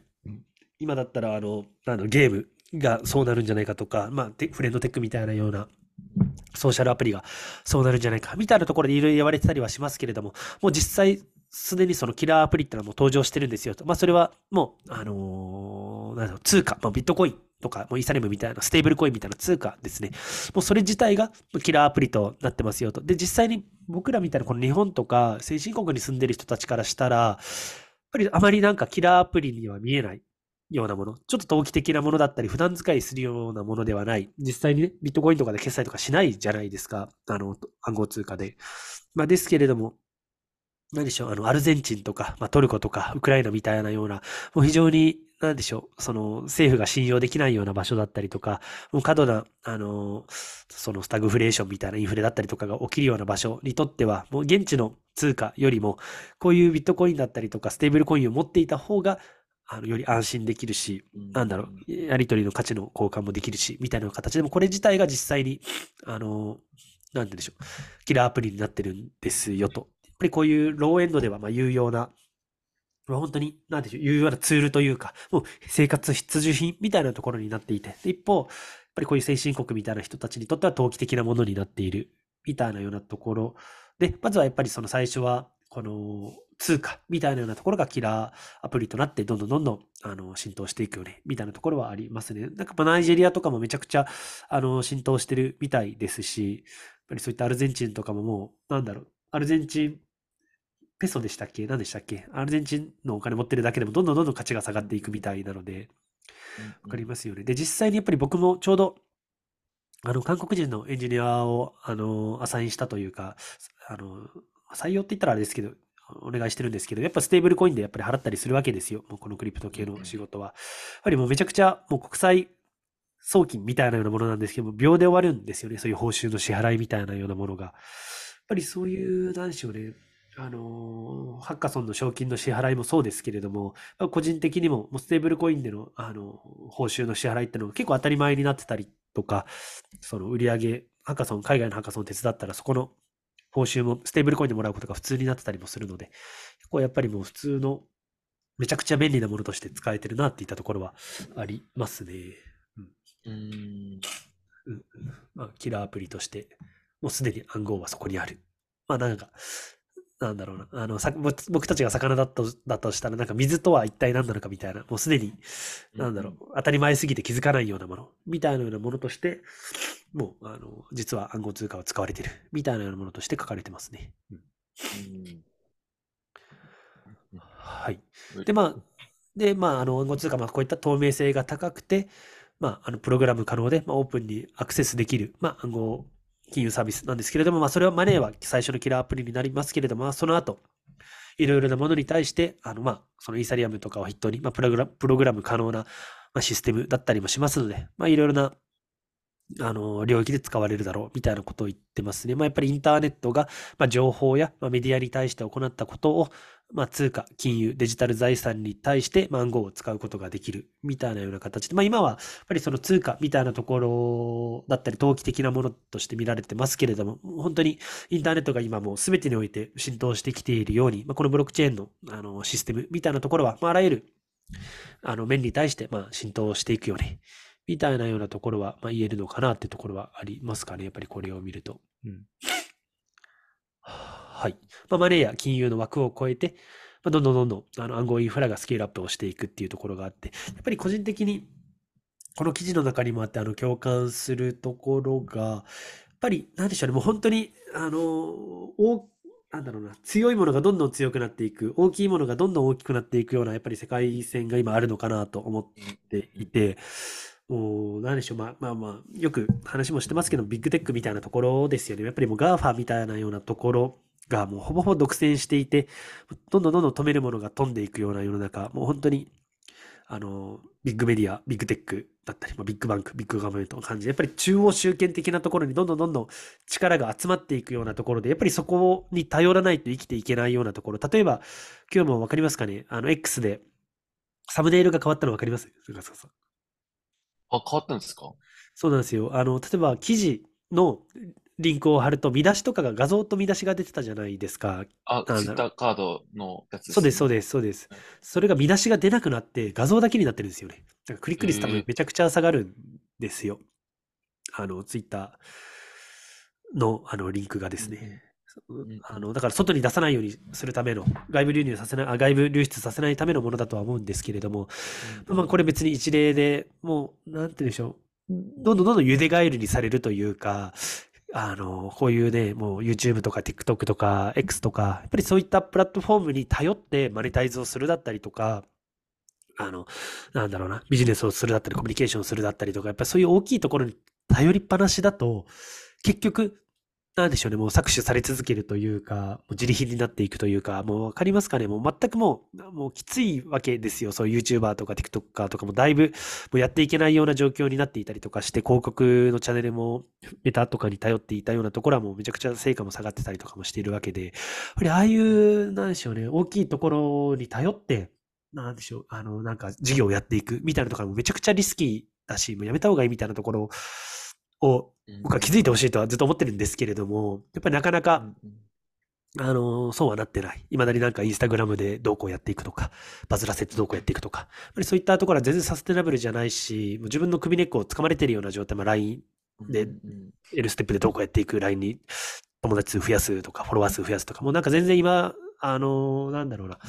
今だったら、あの、なんだろうゲームがそうなるんじゃないかとか、まあ、フレンドテックみたいなような、ソーシャルアプリがそうなるんじゃないか、みたいなところでいろいろ言われてたりはしますけれども、もう実際、すでにそのキラーアプリってのはもう登場してるんですよと。まあ、それはもう、あのーなんう、通貨、まあ、ビットコインとか、もうイーサリムみたいな、ステーブルコインみたいな通貨ですね。もうそれ自体がキラーアプリとなってますよと。で、実際に僕らみたいなこの日本とか先進国に住んでる人たちからしたら、やっぱりあまりなんかキラーアプリには見えないようなもの、ちょっと投機的なものだったり、普段使いするようなものではない。実際にね、ビットコインとかで決済とかしないじゃないですか。あの、暗号通貨で。まあ、ですけれども、何でしょう、あの、アルゼンチンとか、まあ、トルコとか、ウクライナみたいなような、もう非常に、何でしょう、その、政府が信用できないような場所だったりとか、もう過度な、あの、そのスタグフレーションみたいなインフレだったりとかが起きるような場所にとっては、もう現地の通貨よりも、こういうビットコインだったりとか、ステーブルコインを持っていた方が、あの、より安心できるし、なんだろう、やり取りの価値の交換もできるし、みたいな形でも、これ自体が実際に、あの、なんて言うんでしょう、キラーアプリになってるんですよと。やっぱりこういうローエンドではまあ有用な、まあ本当に、なんでしょう、有用なツールというか、もう生活必需品みたいなところになっていて、で一方、やっぱりこういう先進国みたいな人たちにとっては投機的なものになっている、みたいなようなところ。で、まずはやっぱりその最初は、この通貨みたいなようなところがキラーアプリとなって、どんどんどんどんあの浸透していくよね、みたいなところはありますね。なんかまあナイジェリアとかもめちゃくちゃあの浸透してるみたいですし、やっぱりそういったアルゼンチンとかももう、なんだろう、アルゼンチンペソでしたっけ？何でしたっけ？アルゼンチンのお金持ってるだけでもどんどんどんどん価値が下がっていくみたいなので、わかりますよね。で、実際にやっぱり僕もちょうど、あの、韓国人のエンジニアを、あの、アサインしたというか、あの、採用って言ったらあれですけど、お願いしてるんですけど、やっぱステーブルコインでやっぱり払ったりするわけですよ。もうこのクリプト系の仕事は。やっぱりもうめちゃくちゃ、もう国際送金みたいなようなものなんですけども、秒で終わるんですよね。そういう報酬の支払いみたいなようなものが。やっぱりそういう、なんでしょうね。あのーハッカソンの賞金の支払いもそうですけれども、まあ個人的にも、もうステーブルコインでの、あの、報酬の支払いってのが結構当たり前になってたりとか、その売り上げ、ハッカソン、海外のハッカソンを手伝ったら、そこの報酬もステーブルコインでもらうことが普通になってたりもするので、結構やっぱりもう普通の、めちゃくちゃ便利なものとして使えてるなっていったところはありますね。うん。うんうんまあ、キラーアプリとして、もうすでに暗号はそこにある。まあなんか、なんだろうな、あの、さ僕たちが魚だとだとしたら、なんか水とは一体何なのかみたいな、もうすでに、なんだろう、当たり前すぎて気づかないようなもの、みたいなようなものとして、もう、あの、実は暗号通貨は使われてる、みたいなようなものとして書かれてますね。うん、はい。で、まあ、で、まあ、あの、暗号通貨、まあ、こういった透明性が高くて、まあ、あの、プログラム可能で、まあ、オープンにアクセスできる、まあ、暗号金融サービスなんですけれども、まあ、それはマネーは最初のキラーアプリになりますけれども、その後、いろいろなものに対して、あの、まあ、そのイーサリアムとかを筆頭に、まあ、プログラム可能な、システムだったりもしますので、まあ、いろいろな、あの、領域で使われるだろう、みたいなことを言ってますね。まあ、やっぱりインターネットが、まあ、情報や、まあ、メディアに対して行ったことを、まあ、通貨、金融、デジタル財産に対してまあ暗号を使うことができるみたいなような形で、まあ、今はやっぱりその通貨みたいなところだったり、投機的なものとして見られてますけれども、本当にインターネットが今もう全てにおいて浸透してきているように、まあ、このブロックチェーンのあのシステムみたいなところは、まあ、あらゆるあの面に対してまあ浸透していくようね、みたいなようなところはまあ言えるのかなってところはありますかね、やっぱりこれを見ると。うんはい。まあ、マネーや金融の枠を超えて、まあ、どんどんどんどんあの暗号インフラがスケールアップをしていくっていうところがあって、やっぱり個人的にこの記事の中にもあってあの共感するところが、やっぱりなんでしょうね、もう本当に、あの、大なんだろうな、強いものがどんどん強くなっていく、大きいものがどんどん大きくなっていくような、やっぱり世界線が今あるのかなと思っていて、もう、なんでしょう、まあまあまあ、よく話もしてますけど、ビッグテックみたいなところですよね。やっぱりもう GAFA みたいなようなところがもうほぼほぼ独占していて、どんどんどんどん富めるものが富んでいくような世の中、もう本当に、あの、ビッグメディア、ビッグテックだったり、まあ、ビッグバンク、ビッグガバメントの感じで、やっぱり中央集権的なところにどんどんどんどん力が集まっていくようなところで、やっぱりそこに頼らないと生きていけないようなところ。例えば、今日もわかりますかね？あの、X で、サムネイルが変わったのわかります？あ、変わったんですか？そうなんですよ。あの、例えば記事のリンクを貼ると、見出しとかが画像と見出しが出てたじゃないですか。あ、ツイッターカードのやつそうです、そうです、そうです。それが見出しが出なくなって、画像だけになってるんですよね。だからクリック率多分めちゃくちゃ下がるんですよ。あの、ツイッターのあのリンクがですね。あのだから外に出さないようにするための外部流入させないあ外部流出させないためのものだとは思うんですけれども、まあ、これ別に一例でもうなんて言うんでしょう。どんどんどんどんゆでガエルにされるというかあの、こういうね、もう YouTube とか TikTok とか X とか、やっぱりそういったプラットフォームに頼ってマネタイズをするだったりとか、あの、なんだろうな、ビジネスをするだったり、コミュニケーションをするだったりとか、やっぱりそういう大きいところに頼りっぱなしだと、結局、なんでしょうね、もう搾取され続けるというか、もう自利品になっていくというか、もうわかりますかね、もう全くもう、もうきついわけですよ。そういう YouTuber とか TikToker とかもだいぶ、もうやっていけないような状況になっていたりとかして、広告のチャンネルもメタとかに頼っていたようなところはもうめちゃくちゃ成果も下がってたりとかもしているわけで、やっぱりああいう、なんでしょうね、大きいところに頼って、なんでしょう、あの、なんか事業をやっていくみたいなところもめちゃくちゃリスキーだし、もうやめた方がいいみたいなところを僕は気づいてほしいとはずっと思ってるんですけれども、やっぱりなかなか、あの、そうはなってない。未だになんかインスタグラムでどうこうやっていくとか、バズらせてどうこうやっていくとか、やっぱりそういったところは全然サステナブルじゃないし、もう自分の首根っこを掴まれてるような状態、まあ LINE で、L ステップでどうこうやっていく LINE に友達数増やすとか、フォロワー数増やすとか、もうなんか全然今、あの、なんだろうな、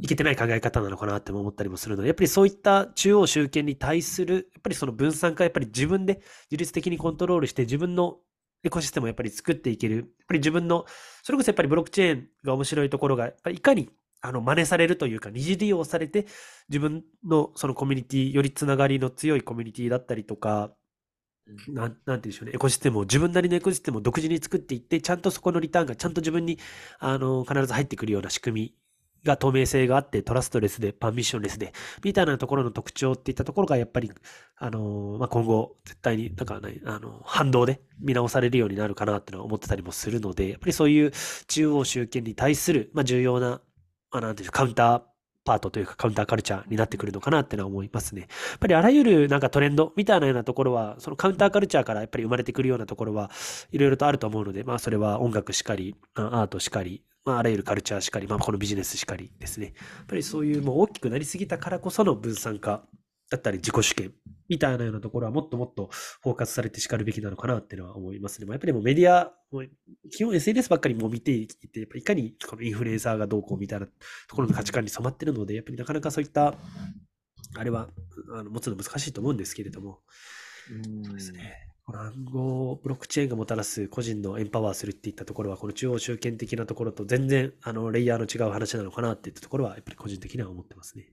いけてない考え方なのかなって思ったりもするので、やっぱりそういった中央集権に対する、やっぱりその分散化、やっぱり自分で自律的にコントロールして自分のエコシステムをやっぱり作っていける。やっぱり自分の、それこそやっぱりブロックチェーンが面白いところが、やっぱりいかにあの真似されるというか、二次利用されて、自分のそのコミュニティ、よりつながりの強いコミュニティだったりとか、なん、なんて言うんでしょうね、エコシステムを、自分なりのエコシステムを独自に作っていって、ちゃんとそこのリターンがちゃんと自分に、あの、必ず入ってくるような仕組みが透明性があって、トラストレスで、パンミッションレスで、みたいなところの特徴っていったところが、やっぱり、あのまあ、今後、絶対になんかね、あの、反動で見直されるようになるかなってのは思ってたりもするので、やっぱりそういう中央集権に対する、まあ、重要な、まあ、なんていうカウンターパートというかカウンターカルチャーになってくるのかなってのは思いますね。やっぱりあらゆるなんかトレンドみたいなようなところは、そのカウンターカルチャーからやっぱり生まれてくるようなところはいろいろとあると思うので、まあそれは音楽しかり、アートしかり、まあ、あらゆるカルチャーしかり、まあ、このビジネスしかりですね。やっぱりそういうもう大きくなりすぎたからこその分散化だったり自己主権みたいなようなところはもっともっとフォーカスされて叱るべきなのかなっていうのは思いますね。まあ、やっぱりもうメディア、基本 SNS ばっかりも見ていて、やっぱいかにこのインフルエンサーがどうこうみたいなところの価値観に染まってるので、やっぱりなかなかそういった、あれはあの持つの難しいと思うんですけれども、そうですね。暗号、ブロックチェーンがもたらす個人のエンパワーするっていったところは、この中央集権的なところと全然あのレイヤーの違う話なのかなっていったところは、やっぱり個人的には思ってますね。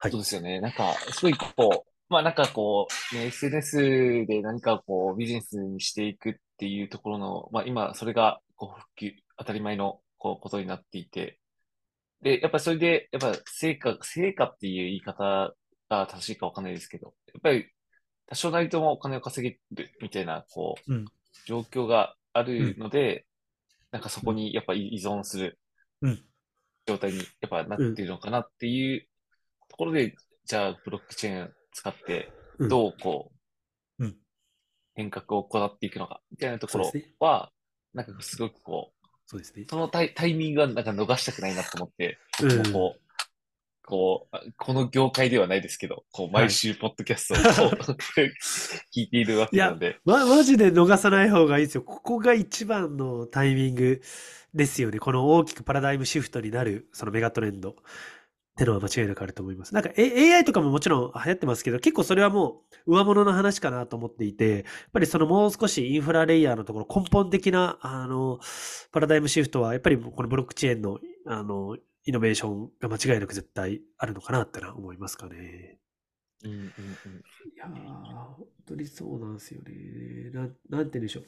はい。そうですよね。なんか、すごいこう、まあなんかこう、ね、SNS で何かこう、ビジネスにしていくっていうところの、まあ今、それが、こう、普及、当たり前の、こう、ことになっていて、で、やっぱりそれで、やっぱ成果、成果っていう言い方が正しいかわかんないですけど、やっぱり多少なりともお金を稼げるみたいな、こう、うん、状況があるので、うん、なんかそこにやっぱ依存する状態にやっぱなっているのかなっていうところで、じゃあブロックチェーン使って、どうこう、うん、変革を行っていくのか、みたいなところは、ね、なんかすごくこう、そうですね。そのタイタイミングはなんか逃したくないなと思って、うん、こう、こう、この業界ではないですけど、こう、毎週ポッドキャストを、はい、聞いているわけなので。ま、マジで逃さない方がいいですよ。ここが一番のタイミングですよね。この大きくパラダイムシフトになる、そのメガトレンド。ってのは間違いなくあると思います。なんか、A、AI とかももちろん流行ってますけど、結構それはもう上物の話かなと思っていて、やっぱりそのもう少しインフラレイヤーのところ、根本的な、あの、パラダイムシフトは、やっぱりこのブロックチェーンの、あの、イノベーションが間違いなく絶対あるのかなってのは思いますかね。うんうんうん。いやー、本当にそうなんですよね。なん、なんて言うんでしょ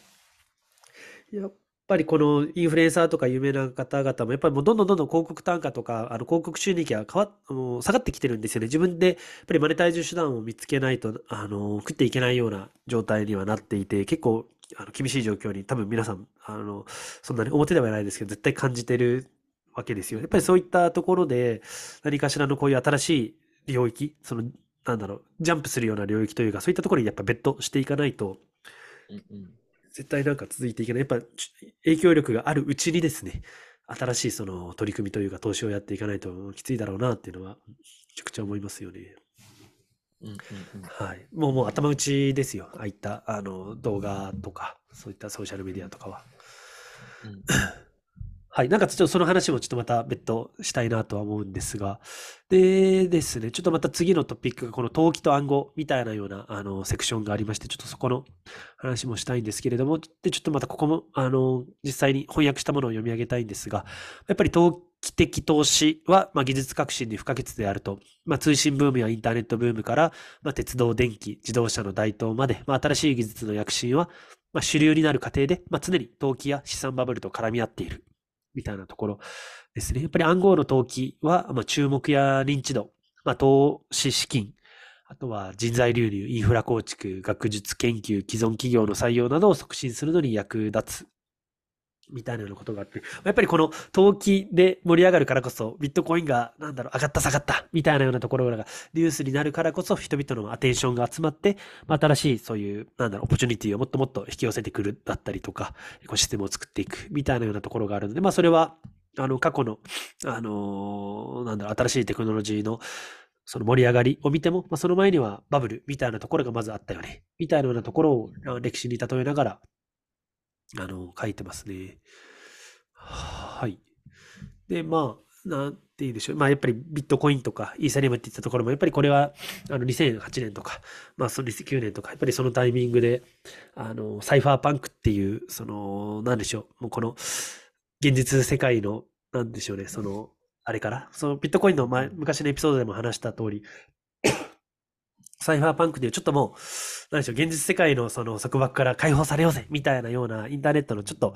う。やっぱりこのインフルエンサーとか有名な方々も、やっぱりもうどんどんどんどん広告単価とか、あの広告収益が変わあの下がってきてるんですよね。自分でやっぱりマネタイズ手段を見つけないと、あの、食っていけないような状態にはなっていて、結構、あの厳しい状況に多分皆さん、あの、そんなに表ではないですけど、絶対感じてるわけですよ。やっぱりそういったところで、何かしらのこういう新しい領域、その、なんだろう、ジャンプするような領域というか、そういったところにやっぱ別途していかないと、絶対なんか続いていけない。やっぱ影響力があるうちにですね、新しいその取り組みというか投資をやっていかないときついだろうなっていうのは、めちゃくちゃ思いますよね。はい。もうもう頭打ちですよ。ああいったあの動画とか、そういったソーシャルメディアとかは。うん はい。なんかちょっとその話もちょっとまた別途したいなとは思うんですが。でですね、ちょっとまた次のトピックがこの登記と暗号みたいなようなあのセクションがありまして、ちょっとそこの話もしたいんですけれども、で、ちょっとまたここもあの実際に翻訳したものを読み上げたいんですが、やっぱり登記的投資は、まあ、技術革新に不可欠であると、まあ、通信ブームやインターネットブームから、まあ、鉄道、電気、自動車の台頭まで、まあ、新しい技術の躍進は、まあ、主流になる過程で、まあ、常に投機や資産バブルと絡み合っている。みたいなところですね。やっぱり暗号の投機は、まあ、注目や認知度、まあ、投資資金、あとは人材流入、インフラ構築、学術研究、既存企業の採用などを促進するのに役立つ。みたいなようなことがあって、やっぱりこの投機で盛り上がるからこそ、ビットコインが、なんだろう、上がった下がった、みたいなようなところがニュースになるからこそ、人々のアテンションが集まって、まあ、新しいそういう、なんだろう、オポチュニティをもっともっと引き寄せてくるだったりとか、エコシステムを作っていく、みたいなようなところがあるので、まあ、それは、あの、過去の、あのー、なんだろう、新しいテクノロジーの、その盛り上がりを見ても、まあ、その前にはバブルみたいなところがまずあったよね。みたいなようなところを歴史に例えながら、あの、書いてますね。はい。で、まあ、なんて言うでしょう。まあ、やっぱりビットコインとかイーサリアムって言ったところも、やっぱりこれは、あの、2008年とか、まあ、その2009年とか、やっぱりそのタイミングで、あの、サイファーパンクっていう、その、なんでしょう。もうこの、現実世界の、なんでしょうね、その、あれから、そのビットコインの前、昔のエピソードでも話した通り、サイファーパンクでちょっともう、なんでしょう、現実世界のその束縛から解放されようぜみたいなようなインターネットのちょっと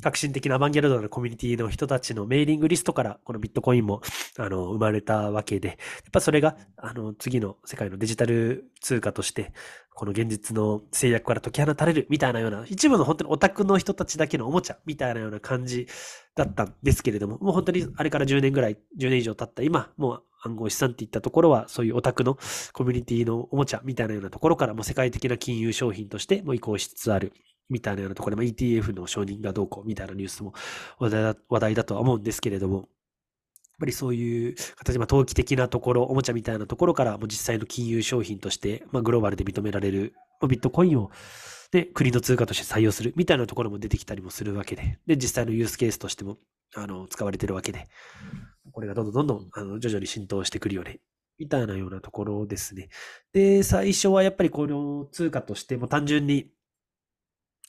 革新的なアバンギャルドなコミュニティの人たちのメーリングリストからこのビットコインもあの生まれたわけで、やっぱそれがあの次の世界のデジタル通貨として、この現実の制約から解き放たれるみたいなような、一部の本当にオタクの人たちだけのおもちゃみたいなような感じだったんですけれども、もう本当にあれから10年ぐらい、10年以上経った今、もう暗号資産っていったところは、そういうオタクのコミュニティのおもちゃみたいなようなところからも世界的な金融商品としても移行しつつあるみたいなようなところで、まあ、ETF の承認がどうこうみたいなニュースも話題だとは思うんですけれども、やっぱりそういう形、まあ、投機的なところ、おもちゃみたいなところから、もう実際の金融商品として、まあ、グローバルで認められる、まあ、ビットコインを、で、国の通貨として採用するみたいなところも出てきたりもするわけで、で、実際のユースケースとしても、あの、使われてるわけで、これがどんどんどんどん、あの、徐々に浸透してくるよね、みたいなようなところですね。で、最初はやっぱりこの通貨としても単純に、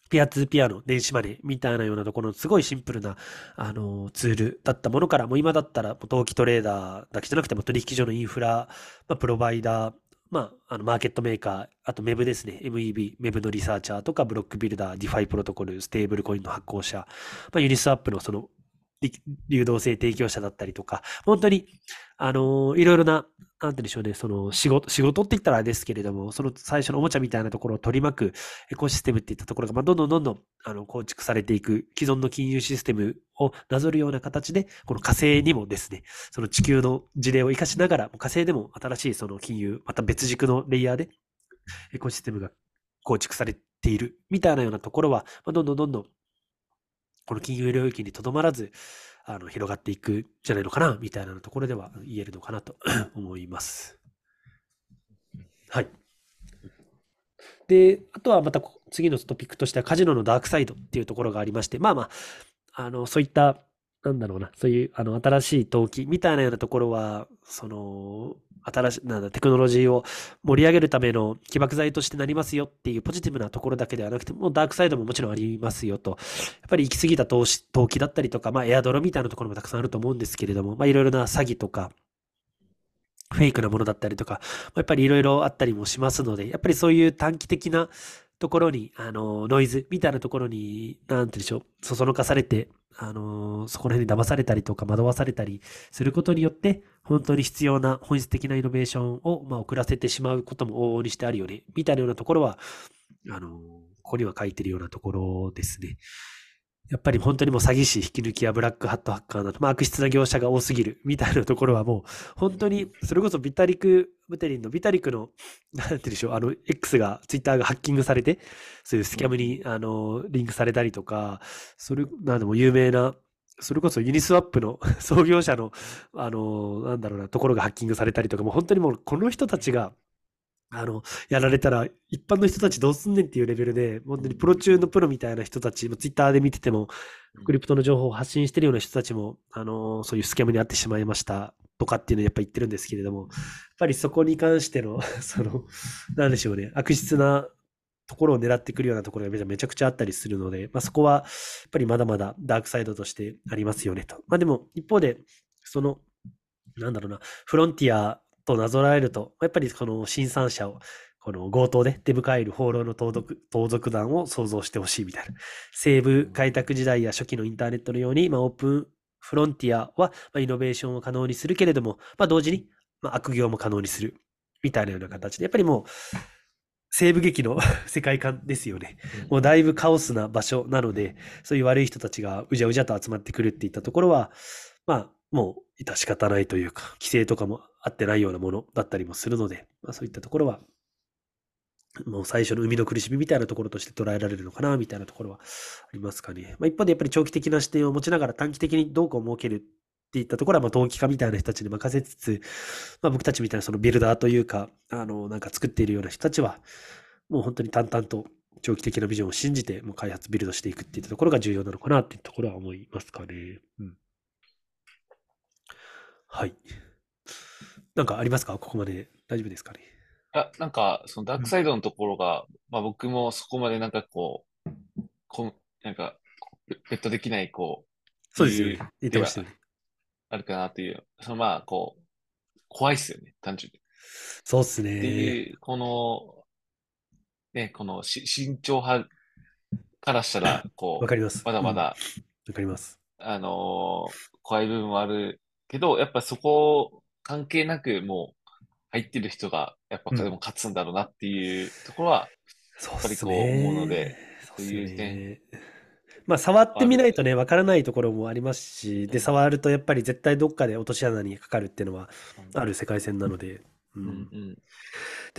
ピアツーピアの電子マネーみたいなようなところのすごいシンプルな、あの、ツールだったものから、もう今だったら、投機トレーダーだけじゃなくても取引所のインフラ、まあ、プロバイダー、まあ、あの、マーケットメーカー、あと MEB ですね。MEB、MEB のリサーチャーとか、ブロックビルダー、 DeFi プロトコル、ステーブルコインの発行者、まあ、ユニスワップのその流動性提供者だったりとか、本当に、あのー、いろいろな、なんてでしょうね、その仕事、仕事って言ったらあれですけれども、その最初のおもちゃみたいなところを取り巻くエコシステムっていったところが、まあ、どんどんどんどん、あの、構築されていく、既存の金融システムをなぞるような形で、この火星にもですね、その地球の事例を活かしながら、火星でも新しいその金融、また別軸のレイヤーで、エコシステムが構築されている、みたいなようなところは、まあ、どんどんどんどんこの金融領域にとどまらず、あの、広がっていくんじゃないのかな、みたいなところでは言えるのかなと 思います。はい。で、あとはまた次のトピックとしてはカジノのダークサイドっていうところがありまして、まあまあ、あの、そういったなんだろうな、そういう、あの、新しい投機みたいなようなところは、その、新しい、なんだ、テクノロジーを盛り上げるための起爆剤としてなりますよっていうポジティブなところだけではなくて、もうダークサイドももちろんありますよと。やっぱり行き過ぎた投資、投機だったりとか、まあ、エアドロみたいなところもたくさんあると思うんですけれども、まあ、いろいろな詐欺とか、フェイクなものだったりとか、やっぱりいろいろあったりもしますので、やっぱりそういう短期的なところに、あの、ノイズみたいなところに、なんて言うでしょう、そそのかされて、あの、そこら辺に騙されたりとか惑わされたりすることによって、本当に必要な本質的なイノベーションを、まあ、遅らせてしまうことも往々にしてあるよね、みたいなようなところは、あの、ここには書いてるようなところですね。やっぱり本当にもう詐欺師、引き抜きやブラックハットハッカーなど、まあ、悪質な業者が多すぎるみたいなところはもう、本当に、それこそビタリク、ブテリンのビタリクの、なんて言うでしょう、あの、X が、ツイッターがハッキングされて、そういうスキャムに、あの、リンクされたりとか、それ、なんでも有名な、それこそユニスワップの 創業者の、あの、なんだろうな、ところがハッキングされたりとか、もう本当にもう、この人たちが、あの、やられたら、一般の人たちどうすんねんっていうレベルで、本当にプロ中のプロみたいな人たち、ツイッターで見てても、クリプトの情報を発信してるような人たちも、あの、そういうスキャムに遭ってしまいましたとかっていうのをやっぱ言ってるんですけれども、やっぱりそこに関しての、その、なんでしょうね、悪質なところを狙ってくるようなところがめちゃくちゃあったりするので、まあ、そこは、やっぱりまだまだダークサイドとしてありますよねと。まあでも、一方で、その、なんだろうな、フロンティアとなぞらえると、やっぱりこの新参者を、この強盗で出迎える放浪の盗賊盗賊団を想像してほしいみたいな。西部開拓時代や初期のインターネットのように、まあ、オープンフロンティアは、まイノベーションを可能にするけれども、まあ、同時に、ま悪行も可能にするみたいなような形で、やっぱりもう、西部劇の 世界観ですよね。もうだいぶカオスな場所なので、そういう悪い人たちがうじゃうじゃと集まってくるっていったところは、まあ、もう致し方ないというか、規制とかも合ってないようなものだったりもするので、まあ、そういったところは、もう最初の生みの苦しみみたいなところとして捉えられるのかな、みたいなところはありますかね。まあ、一方でやっぱり長期的な視点を持ちながら短期的にどうこう設けるっていったところは、まあ、投機家みたいな人たちに任せつつ、まあ、僕たちみたいなそのビルダーというか、あの、なんか作っているような人たちは、もう本当に淡々と長期的なビジョンを信じて、もう開発、ビルドしていくっていったところが重要なのかなっていうところは思いますかね。うん。はい。なんかありますか？ここまで大丈夫ですかね？あ、なんか、そのダークサイドのところが、まあ僕もそこまでなんかこう、こんなんか、ベットできない、こう、そうですよね。言ってましたね。あるかなっていう、そのまあ、こう、怖いっすよね、単純に。そうっすね。で、この、ね、このし慎重派からしたら、こう、わかります。まだまだ、わ、うん、かります。あのー、怖い部分はあるけど、やっぱそこ関係なくもう入ってる人がやっぱでも勝つんだろうなっていうところは、やっぱりこう思うので、そういう点。まあ、触ってみないとね、わからないところもありますし、で、触るとやっぱり絶対どっかで落とし穴にかかるっていうのはある世界線なので、ううんん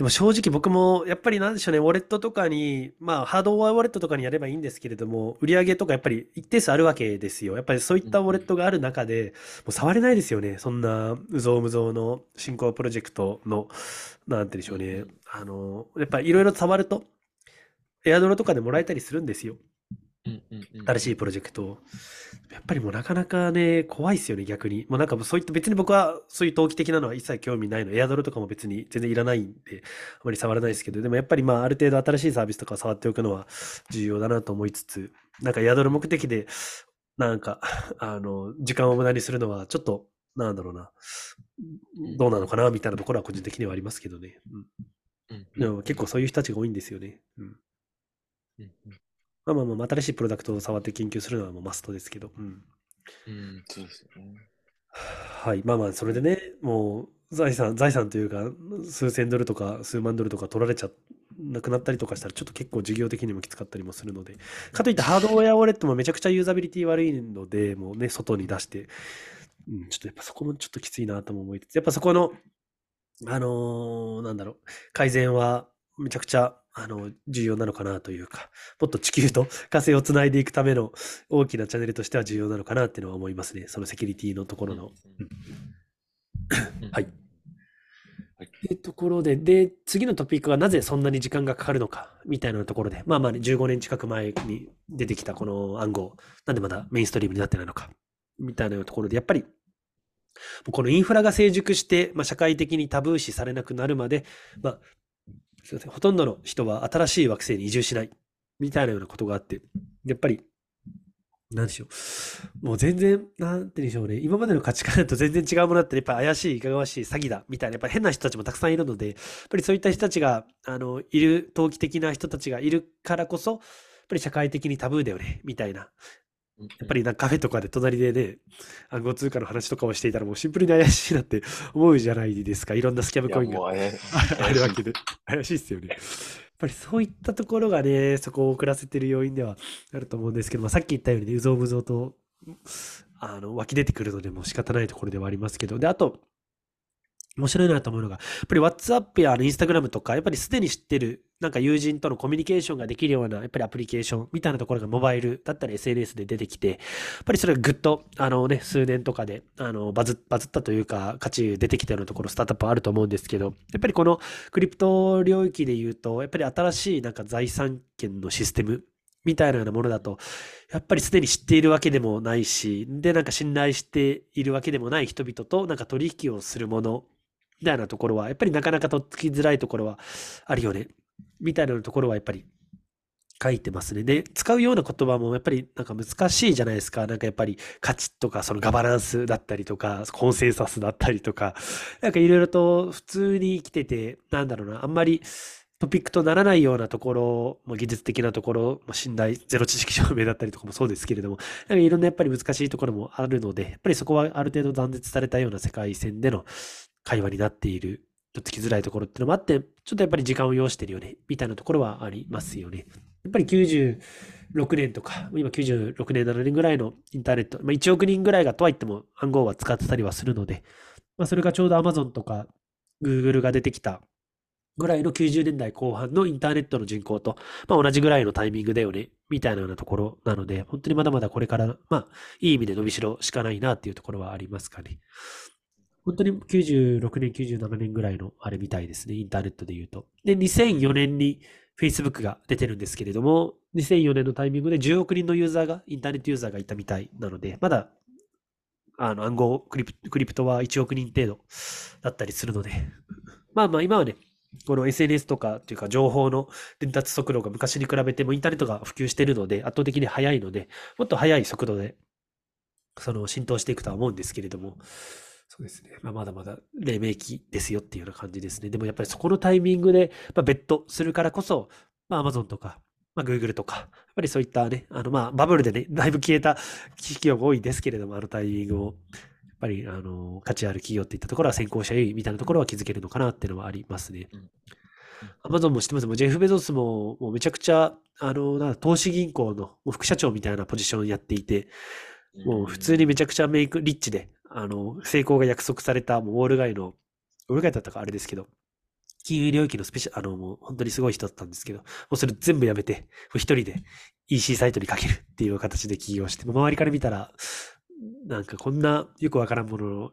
でも正直僕もやっぱりなんでしょうね、ウォレットとかに、まあハードウォレットとかにやればいいんですけれども、売り上げとかやっぱり一定数あるわけですよ。やっぱりそういったウォレットがある中で、もう触れないですよね。そんなうぞうむぞうの進行プロジェクトの、なんて言うんでしょうね。あの、やっぱりいろいろ触ると、エアドロとかでもらえたりするんですよ。うんうんうん新しいプロジェクトを。やっぱりもうなかなかね、怖いですよね、逆に。もうなんかもうそういった別に僕はそういう投機的なのは一切興味ないの。エアドロとかも別に全然いらないんで、あまり触らないですけど、でもやっぱりまあある程度新しいサービスとかを触っておくのは重要だなと思いつつ、なんかエアドロ目的で、なんか、あの、時間を無駄にするのはちょっと、なんだろうな、どうなのかなみたいなところは個人的にはありますけどね。うんうんでも結構そういう人たちが多いんですよね。うん。うんうんまあまあまあ、新しいプロダクトを触って研究するのはもうマストですけど。うん。うんそうですよね。はい。まあまあ、それでね、もう、財産、財産というか、数千ドルとか数万ドルとか取られちゃ、なくなったりとかしたら、ちょっと結構事業的にもきつかったりもするので、かといってハードウェアウォレットもめちゃくちゃユーザビリティ悪いので、もうね、外に出して、うん、ちょっとやっぱそこもちょっときついなとも思いつつ、やっぱそこの、あのーなんだろう、改善はめちゃくちゃ、あの、重要なのかなというか、もっと地球と火星をつないでいくための大きなチャンネルとしては重要なのかなっていうのは思いますね。そのセキュリティのところの。うんはい。はいってところで、で、次のトピックはなぜそんなに時間がかかるのか、みたいなところで、まあまあ、ね、15年近く前に出てきたこの暗号、なんでまだメインストリームになってないのか、みたいなところで、やっぱり、このインフラが成熟して、まあ、社会的にタブー視されなくなるまで、まあ、すいません、ほとんどの人は新しい惑星に移住しない、みたいなようなことがあって、やっぱり、なんでしょう。もう全然、なんて言うんでしょうね。今までの価値観と全然違うものだったら、やっぱ怪しい、いかがわしい、詐欺だ、みたいな、やっぱ変な人たちもたくさんいるので、やっぱりそういった人たちが、あの、いる、投機的な人たちがいるからこそ、やっぱり社会的にタブーだよね、みたいな。ややっぱりなカフェとかで隣でね、暗号通貨の話とかをしていたらもうシンプルに怪しいなって思うじゃないですか。いろんなスキャムコインが あるわけで。怪しいですよね。やっぱりそういったところがね、そこを遅らせてる要因ではあると思うんですけど、まあ、さっき言ったようにね、うぞうむぞうと、あの、湧き出てくるのでもう仕方ないところではありますけど、で、あと、面白いなと思うのが、やっぱり WhatsApp や Instagram とか、やっぱりすでに知ってる、なんか友人とのコミュニケーションができるような、やっぱりアプリケーションみたいなところがモバイルだったり SNS で出てきて、やっぱりそれがぐっと、あのね、数年とかで、あの、バズバズったというか、価値出てきたようなところ、スタートアップはあると思うんですけど、やっぱりこのクリプト領域で言うと、やっぱり新しいなんか財産権のシステムみたいなようなものだと、やっぱりすでに知っているわけでもないし、で、なんか信頼しているわけでもない人々となんか取引をするもの、みたいなところは、やっぱりなかなかとっつきづらいところはあるよね。みたいなところはやっぱり書いてますね。で、使うような言葉もやっぱりなんか難しいじゃないですか。なんかやっぱり価値とかそのガバナンスだったりとか、コンセンサスだったりとか、なんかいろいろと普通に生きてて、なんだろうな、あんまりトピックとならないようなところ、も技術的なところ、も信頼、ゼロ知識証明だったりとかもそうですけれども、なんかいろんなやっぱり難しいところもあるので、やっぱりそこはある程度断絶されたような世界線での会話になっている、とっつきづらいところっていうのもあって、ちょっとやっぱり時間を要してるよね、みたいなところはありますよね。やっぱり96年とか、今96年、7年ぐらいのインターネット、まあ、1億人ぐらいがとはいっても暗号は使ってたりはするので、まあ、それがちょうど Amazon とか Google が出てきたぐらいの90年代後半のインターネットの人口と、まあ、同じぐらいのタイミングだよね、みたいなようなところなので、本当にまだまだこれから、まあ、いい意味で伸びしろしかないなっていうところはありますかね。本当に96年、97年ぐらいのあれみたいですね、インターネットで言うと。で、2004年に Facebook が出てるんですけれども、2004年のタイミングで10億人のユーザーが、インターネットユーザーがいたみたいなので、まだ、あの、暗号クリプ、クリプトは1億人程度だったりするので、まあまあ今はね、この SNS とかっていうか情報の伝達速度が昔に比べてもインターネットが普及しているので圧倒的に速いので、もっと速い速度でその浸透していくとは思うんですけれども、そうですね。まあ、まだまだ黎明期ですよっていうような感じですね。でもやっぱりそこのタイミングで、まあ、ベットするからこそ、まあ、Amazon とか、まあ、Google とか、やっぱりそういったね、あの、まあ、バブルでね、だいぶ消えた企業が多いですけれども、あのタイミングを、やっぱり、あの、価値ある企業っていったところは先行者優位みたいなところは気づけるのかなっていうのはありますね。アマゾンも知ってますもうジェフ・ベゾスももうめちゃくちゃ、あの、なんだ投資銀行の副社長みたいなポジションやっていて、もう普通にめちゃくちゃメイクリッチで、あの、成功が約束されたもうウォール街の俺がだったかあれですけど、金融領域のスペシャル、あの、もう本当にすごい人だったんですけど、もうそれ全部やめて、一人で EC サイトにかけるっていう形で起業して、周りから見たら、なんかこんなよくわからんものを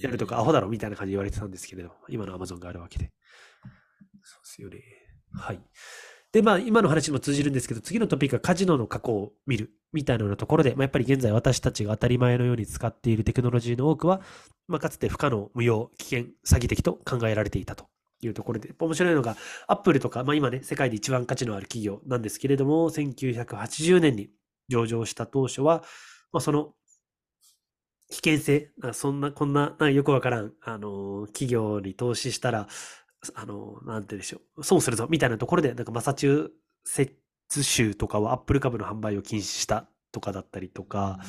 やるとかアホだろみたいな感じで言われてたんですけれども、今の Amazon があるわけで。そうですよね。はい。で、まあ、今の話にも通じるんですけど、次のトピックはカジノの過去を見るみたいなところで、まあ、やっぱり現在私たちが当たり前のように使っているテクノロジーの多くは、まあ、かつて不可能、無用、危険、詐欺的と考えられていたと。いうところで、面白いのが、アップルとか、まあ、今ね、世界で一番価値のある企業なんですけれども、1980年に上場した当初は、まあ、その危険性、そんな、こんな、なよくわからん、あの、企業に投資したら、あの、なんてでしょう、損するぞ、みたいなところで、なんかマサチューセッツ州とかはアップル株の販売を禁止したとかだったりとか、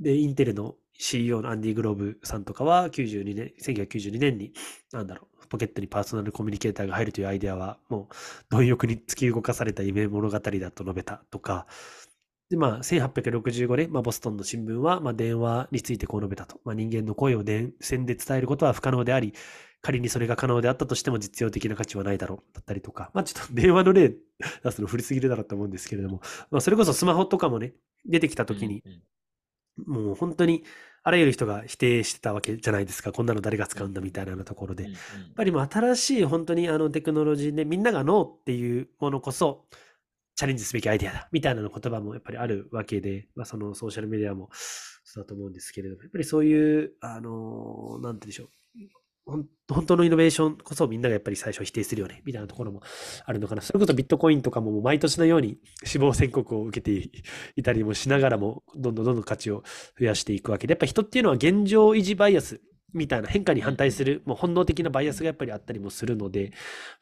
で、インテルの CEO のアンディ・グローブさんとかは92年、1992年に、なんだろう、ポケットにパーソナルコミュニケーターが入るというアイデアは、もう、貪欲に突き動かされた夢物語だと述べたとか、で、まあ、1865年、まあ、ボストンの新聞は、まあ、電話についてこう述べたと。まあ、人間の声を電線で伝えることは不可能であり、仮にそれが可能であったとしても実用的な価値はないだろうだったりとか、まあちょっと 電話の例出すの振りすぎるだろうと思うんですけれども、まあそれこそスマホとかもね、出てきた時に、もう本当にあらゆる人が否定してたわけじゃないですか。こんなの誰が使うんだみたいなところで。やっぱりもう新しい本当にあのテクノロジーでみんながノーっていうものこそチャレンジすべきアイデアだみたいなの言葉もやっぱりあるわけで、まあそのソーシャルメディアもそうだと思うんですけれども、やっぱりそういう、あの、なんて言うんでしょう。本当のイノベーションこそみんながやっぱり最初否定するよね、みたいなところもあるのかな。それこそビットコインとかももう毎年のように死亡宣告を受けていたりもしながらも、どんどんどんどん価値を増やしていくわけで、やっぱ人っていうのは現状維持バイアスみたいな変化に反対する、もう本能的なバイアスがやっぱりあったりもするので、やっ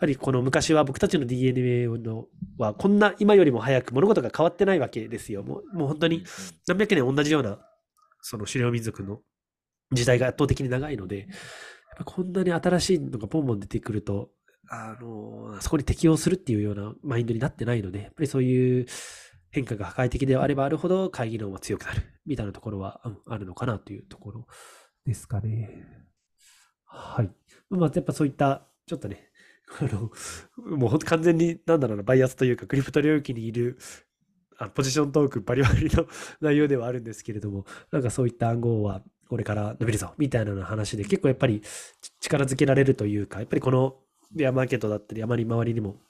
ぱりこの昔は僕たちの DNA のはこんな今よりも早く物事が変わってないわけですよ。もうもう本当に何百年同じようなその狩猟民族の時代が圧倒的に長いので、こんなに新しいのがポンポン出てくると、あの、そこに適応するっていうようなマインドになってないので、やっぱりそういう変化が破壊的であればあるほど会議論は強くなるみたいなところは、うん、あるのかなというところですかね。はい。まあ、やっぱそういった、ちょっとね、あの、もう本当完全に、なんだろうな、バイアスというか、クリプト領域にいる、あポジショントークバリバリの 内容ではあるんですけれども、なんかそういった暗号はこれから伸びるぞ、みたいな話で、結構やっぱり力づけられるというか、やっぱりこのベアマーケットだったり、あまり周りにも、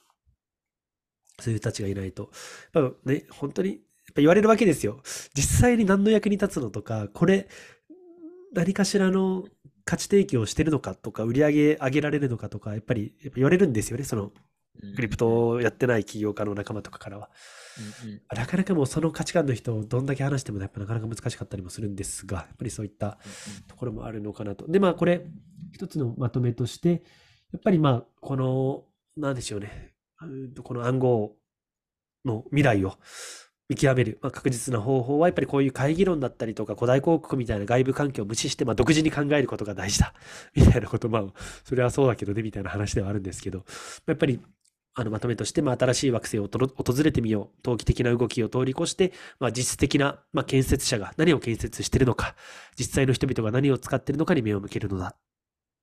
そういう人たちがいないと、やっぱね、本当に、やっぱ言われるわけですよ。実際に何の役に立つのとか、これ、何かしらの価値提供をしてるのかとか、売り上げ上げられるのかとか、やっぱりやっぱ言われるんですよね、その、クリプトをやってない起業家の仲間とかからは。うんうん、なかなかもうその価値観の人をどんだけ話してもやっぱなかなか難しかったりもするんですが、やっぱりそういったところもあるのかなと。で、まあこれ、一つのまとめとして、やっぱりまあ、この、なんでしょうね、この暗号の未来を見極める、まあ、確実な方法は、やっぱりこういう会議論だったりとか、古代広告みたいな外部環境を無視して、まあ、独自に考えることが大事だ。みたいなことまあ、それはそうだけどね、みたいな話ではあるんですけど、やっぱりあのまとめとして、まあ、新しい惑星を訪れてみよう。投機的な動きを通り越して、まあ、実質的な、まあ、建設者が何を建設してるのか、実際の人々が何を使ってるのかに目を向けるのだ。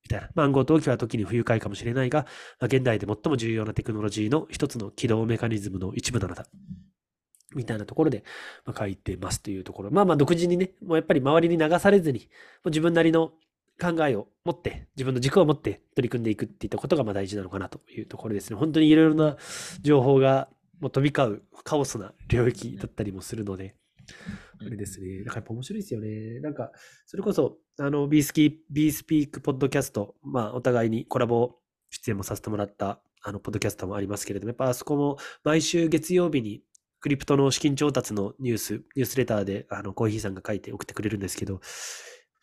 みたいな。まあ、暗号投機は時に不愉快かもしれないが、まあ、現代で最も重要なテクノロジーの一つの起動メカニズムの一部なのだ。みたいなところで、ま、書いてますというところ。まあまあ独自にね、もうやっぱり周りに流されずに、もう自分なりの考えを持って、自分の軸を持って取り組んでいくっていったことがま大事なのかなというところですね。本当にいろいろな情報がもう飛び交うカオスな領域だったりもするので、あれですね。なんかやっぱ面白いですよね。なんか、それこそ、あの、ビースキー、ビースピークポッドキャスト、まあ、お互いにコラボ出演もさせてもらった、あの、ポッドキャストもありますけれども、やっぱあそこも毎週月曜日にクリプトの資金調達のニュース、ニュースレターで、あの、コーヒーさんが書いて送ってくれるんですけど、やっ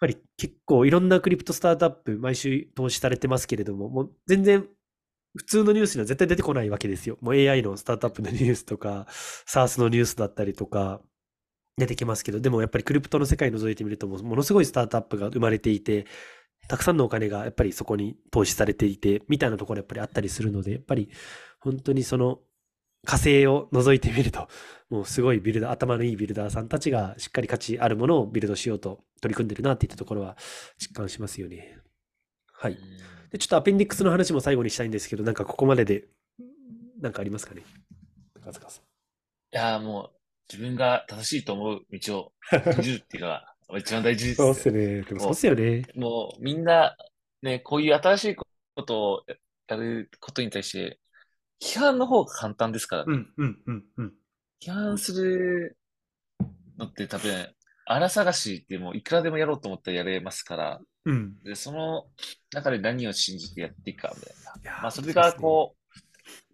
ぱり結構いろんなクリプトスタートアップ毎週投資されてますけれども、もう全然普通のニュースには絶対出てこないわけですよ。もう AI のスタートアップのニュースとか、SARS のニュースだったりとか、出てきますけど、でもやっぱりクリプトの世界覗いてみると、ものすごいスタートアップが生まれていて、たくさんのお金がやっぱりそこに投資されていて、みたいなところやっぱりあったりするので、やっぱり本当にその火星を覗いてみると、もうすごいビルダー、頭のいいビルダーさんたちがしっかり価値あるものをビルドしようと取り組んでるなっていったところは実感しますよね。はい。で、ちょっとアペンディックスの話も最後にしたいんですけど、なんかここまでで、なんかありますかね？高塚さん。いや、もう、自分が正しいと思う道を信じるっていうのが一番大事ですそうっすね。でもそうっすよね。もうみんな、ね、こういう新しいことをやることに対して、批判の方が簡単ですからね。うんうんうんうん。批判するのって多分、荒探しってもういくらでもやろうと思ったらやれますから、うん、でその中で何を信じてやっていくかみたいな。まあそれがこ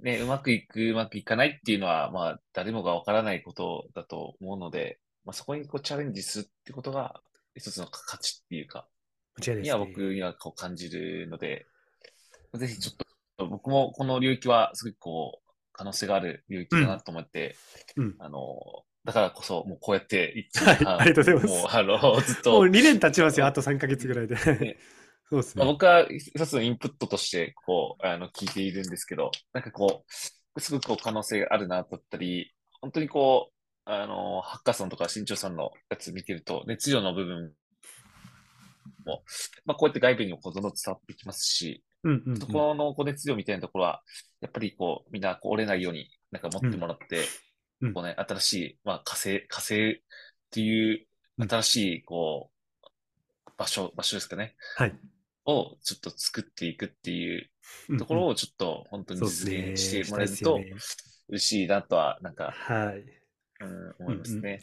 う、ね、うまくいく、うまくいかないっていうのは、まあ誰もがわからないことだと思うので、まあそこにこうチャレンジするってことが一つの価値っていうか、には僕にはこう感じるので、ぜひちょっと僕もこの領域はすごくこう可能性がある領域だなと思って、うん、あの、だからこそ、もうこうやって はい、ありがとうございます。もう、あの、ずっと。もう2年経ちますよ、あと3ヶ月ぐらいで。ね、そうですね。まあ、僕は一つのインプットとして、こう、あの、聞いているんですけど、なんかこう、すごくこう可能性があるな、だったり、本当にこう、あの、ハッカーさんとか新潮さんのやつ見てると、熱量の部分も、まあ、こうやって外部にもどんどん伝わってきますし、うんうんうん、そこのこう熱量みたいなところは、やっぱりこう、みんなこう折れないように、なんか持ってもらって、うん、こうね、新しい、まあ、火星、火星っていう新しい、こう、場所、場所ですかね。はい。をちょっと作っていくっていうところをちょっと本当に実現してもらえると嬉しいなとは、なんか、はい。うん、思いますね。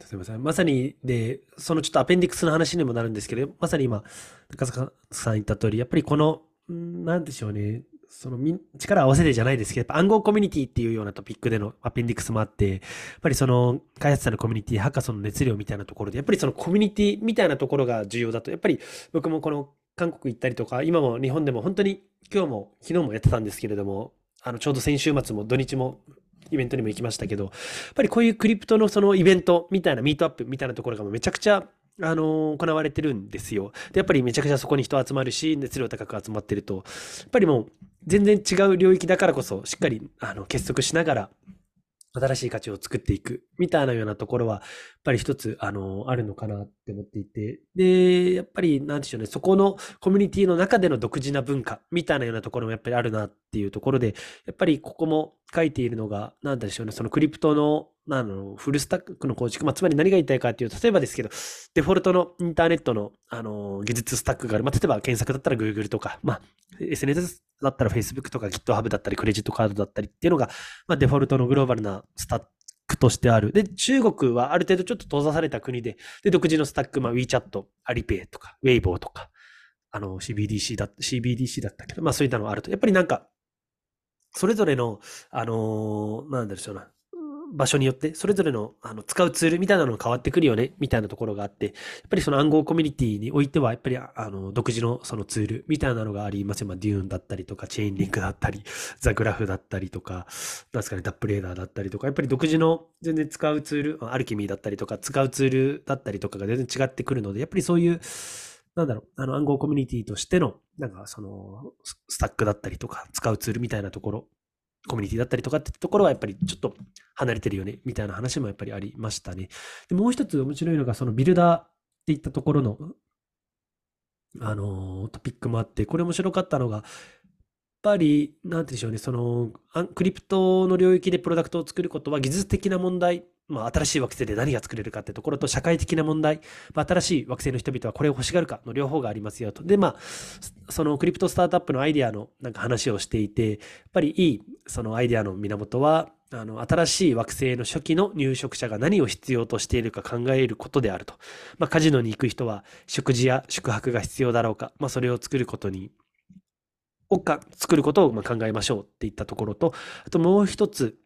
すみません。まさに、で、そのちょっとアペンディクスの話にもなるんですけど、まさに今、高坂さん言った通り、やっぱりこの、なんでしょうね、そのみ力を合わせてじゃないですけど、やっぱ暗号コミュニティっていうようなトピックでのアペンディクスもあって、やっぱりその開発者のコミュニティ、ハッカソンの熱量みたいなところで、やっぱりそのコミュニティみたいなところが重要だと、やっぱり僕もこの韓国行ったりとか、今も日本でも本当に今日も昨日もやってたんですけれども、あのちょうど先週末も土日もイベントにも行きましたけど、やっぱりこういうクリプトのそのイベントみたいなミートアップみたいなところがめちゃくちゃあの行われてるんですよ。で、やっぱりめちゃくちゃそこに人集まるし、熱量高く集まってると、やっぱりもう全然違う領域だからこそ、しっかりあの結束しながら、新しい価値を作っていくみたいなようなところは、やっぱり一つ、あの、あるのかなって思っていて、で、やっぱり、なんでしょうね、そこのコミュニティの中での独自な文化みたいなようなところもやっぱりあるなっていうところで、やっぱりここも書いているのが、なんでしょうね、そのクリプトのあの、フルスタックの構築、まあ、つまり何が言いたいかっていうと、例えばですけど、デフォルトのインターネットの、あの、技術スタックがある。まあ、例えば検索だったら Google とか、まあ、SNS だったら Facebook とか GitHub だったり、クレジットカードだったりっていうのが、まあ、デフォルトのグローバルなスタックとしてある。で、中国はある程度ちょっと閉ざされた国で、で、独自のスタック、まあ、WeChat、Alipay とか、Weibo とか、あの、CBDC だ、CBDC だったけど、まあ、そういったのがあると。やっぱりなんか、それぞれの、あのー、なんだろうな、場所によって、それぞれのあの使うツールみたいなのが変わってくるよね、みたいなところがあって、やっぱりその暗号コミュニティにおいては、やっぱりあの独自のそのツールみたいなのがありますよ。まあ、デューンだったりとか、チェーンリンクだったり、ザグラフだったりとか、なんですかね、ダップレーダーだったりとか、やっぱり独自の全然使うツール、アルキミーだったりとか、使うツールだったりとかが全然違ってくるので、やっぱりそういう、なんだろう、あの暗号コミュニティとしての、なんかその、スタックだったりとか、使うツールみたいなところコミュニティだったりとかってところはやっぱりちょっと離れてるよね、みたいな話もやっぱりありましたね。で、もう一つ面白いのが、そのビルダーっていったところの、あの、トピックもあって、これ面白かったのがやっ、ぱり、何て言うんでしょうね、その、クリプトの領域でプロダクトを作ることは技術的な問題、まあ、新しい惑星で何が作れるかってところと社会的な問題、まあ、新しい惑星の人々はこれを欲しがるかの両方がありますよと。で、まあ、そのクリプトスタートアップのアイデアのなんか話をしていて、やっぱりいいそのアイデアの源は、あの、新しい惑星の初期の入植者が何を必要としているか考えることであると。まあ、カジノに行く人は食事や宿泊が必要だろうか。まあ、それを作ることにをか作ることを考えましょうっていったところと、あともう一つ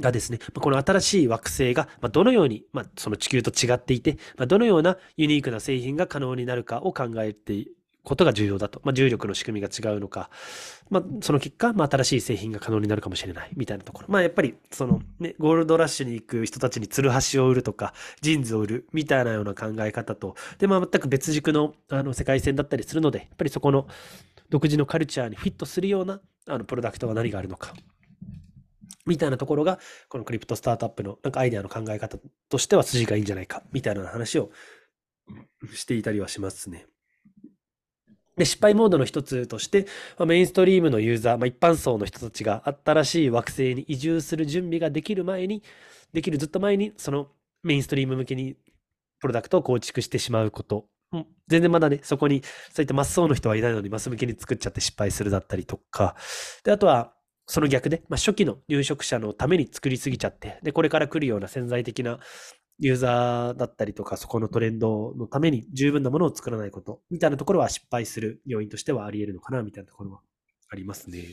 がですね、この新しい惑星がどのように、まあ、その地球と違っていて、どのようなユニークな製品が可能になるかを考えていことが重要だと。まあ、重力の仕組みが違うのか、まあ、その結果、まあ、新しい製品が可能になるかもしれないみたいなところ。まあ、やっぱり、そのね、ゴールドラッシュに行く人たちにツルハシを売るとか、ジーンズを売るみたいなような考え方と、で、まあ、全く別軸のあの世界線だったりするので、やっぱりそこの独自のカルチャーにフィットするようなあのプロダクトは何があるのか。みたいなところが、このクリプトスタートアップのなんかアイデアの考え方としては筋がいいんじゃないか、みたいな話をしていたりはしますね。で、失敗モードの一つとして、まあメインストリームのユーザー、まあ、一般層の人たちが新しい惑星に移住する準備ができる前に、できるずっと前に、そのメインストリーム向けにプロダクトを構築してしまうこと。うん全然まだね、そこにそういったマス層の人はいないのにマス向けに作っちゃって失敗するだったりとか、で、あとは、その逆で、まあ、初期の入植者のために作りすぎちゃって、で、これから来るような潜在的なユーザーだったりとか、そこのトレンドのために十分なものを作らないこと、みたいなところは失敗する要因としてはあり得るのかな、みたいなところはありますね。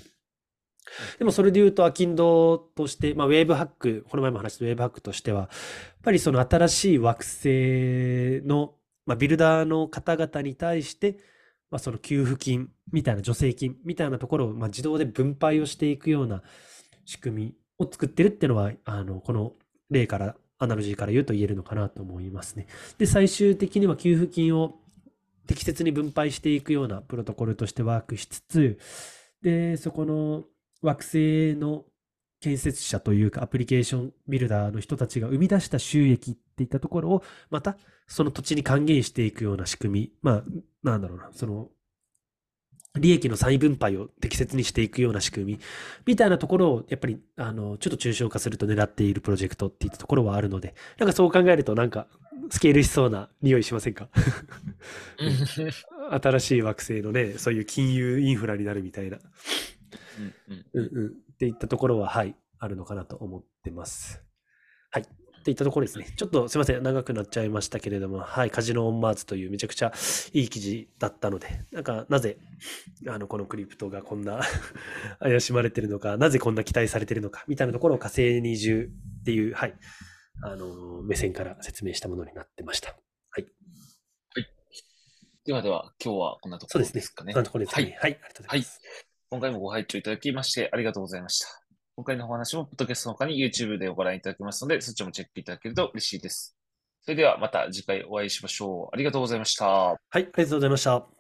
でもそれで言うと、アキンドとして、まあ、ウェーブハック、この前も話したウェーブハックとしては、やっぱりその新しい惑星の、まあ、ビルダーの方々に対して、まあ、その給付金みたいな助成金みたいなところを、まあ、自動で分配をしていくような仕組みを作ってるっていうのは、あの、この例から、アナロジーから言うと言えるのかなと思いますね。で、最終的には給付金を適切に分配していくようなプロトコルとしてワークしつつ、で、そこの惑星の建設者というかアプリケーションビルダーの人たちが生み出した収益っていったところをまたその土地に還元していくような仕組み、まあ、なんだろうな、その利益の再分配を適切にしていくような仕組みみたいなところをやっぱりあのちょっと抽象化すると狙っているプロジェクトっていったところはあるので、なんかそう考えるとなんかスケールしそうな匂いしませんか？新しい惑星のね、そういう金融インフラになるみたいな。うんうんうんうん。っていったところは、はい、あるのかなと思ってます。はい。っていったところですね。ちょっとすいません、長くなっちゃいましたけれども、はい、カジノオンマーズというめちゃくちゃいい記事だったので、なんか、なぜ、あの、このクリプトがこんな 怪しまれてるのか、なぜこんな期待されてるのか、みたいなところを火星に移住っていう、はい、あの、目線から説明したものになってました。ではでは、今日はこんなとこそうですね。ろですかね。こんなところですかはいね。。はい、ありがとうございます。今回もご拝聴いただきましてありがとうございました。今回のお話も、ポッドキャストの他に YouTube でご覧いただけますので、そっちもチェックいただけると嬉しいです。それではまた次回お会いしましょう。ありがとうございました。はい、ありがとうございました。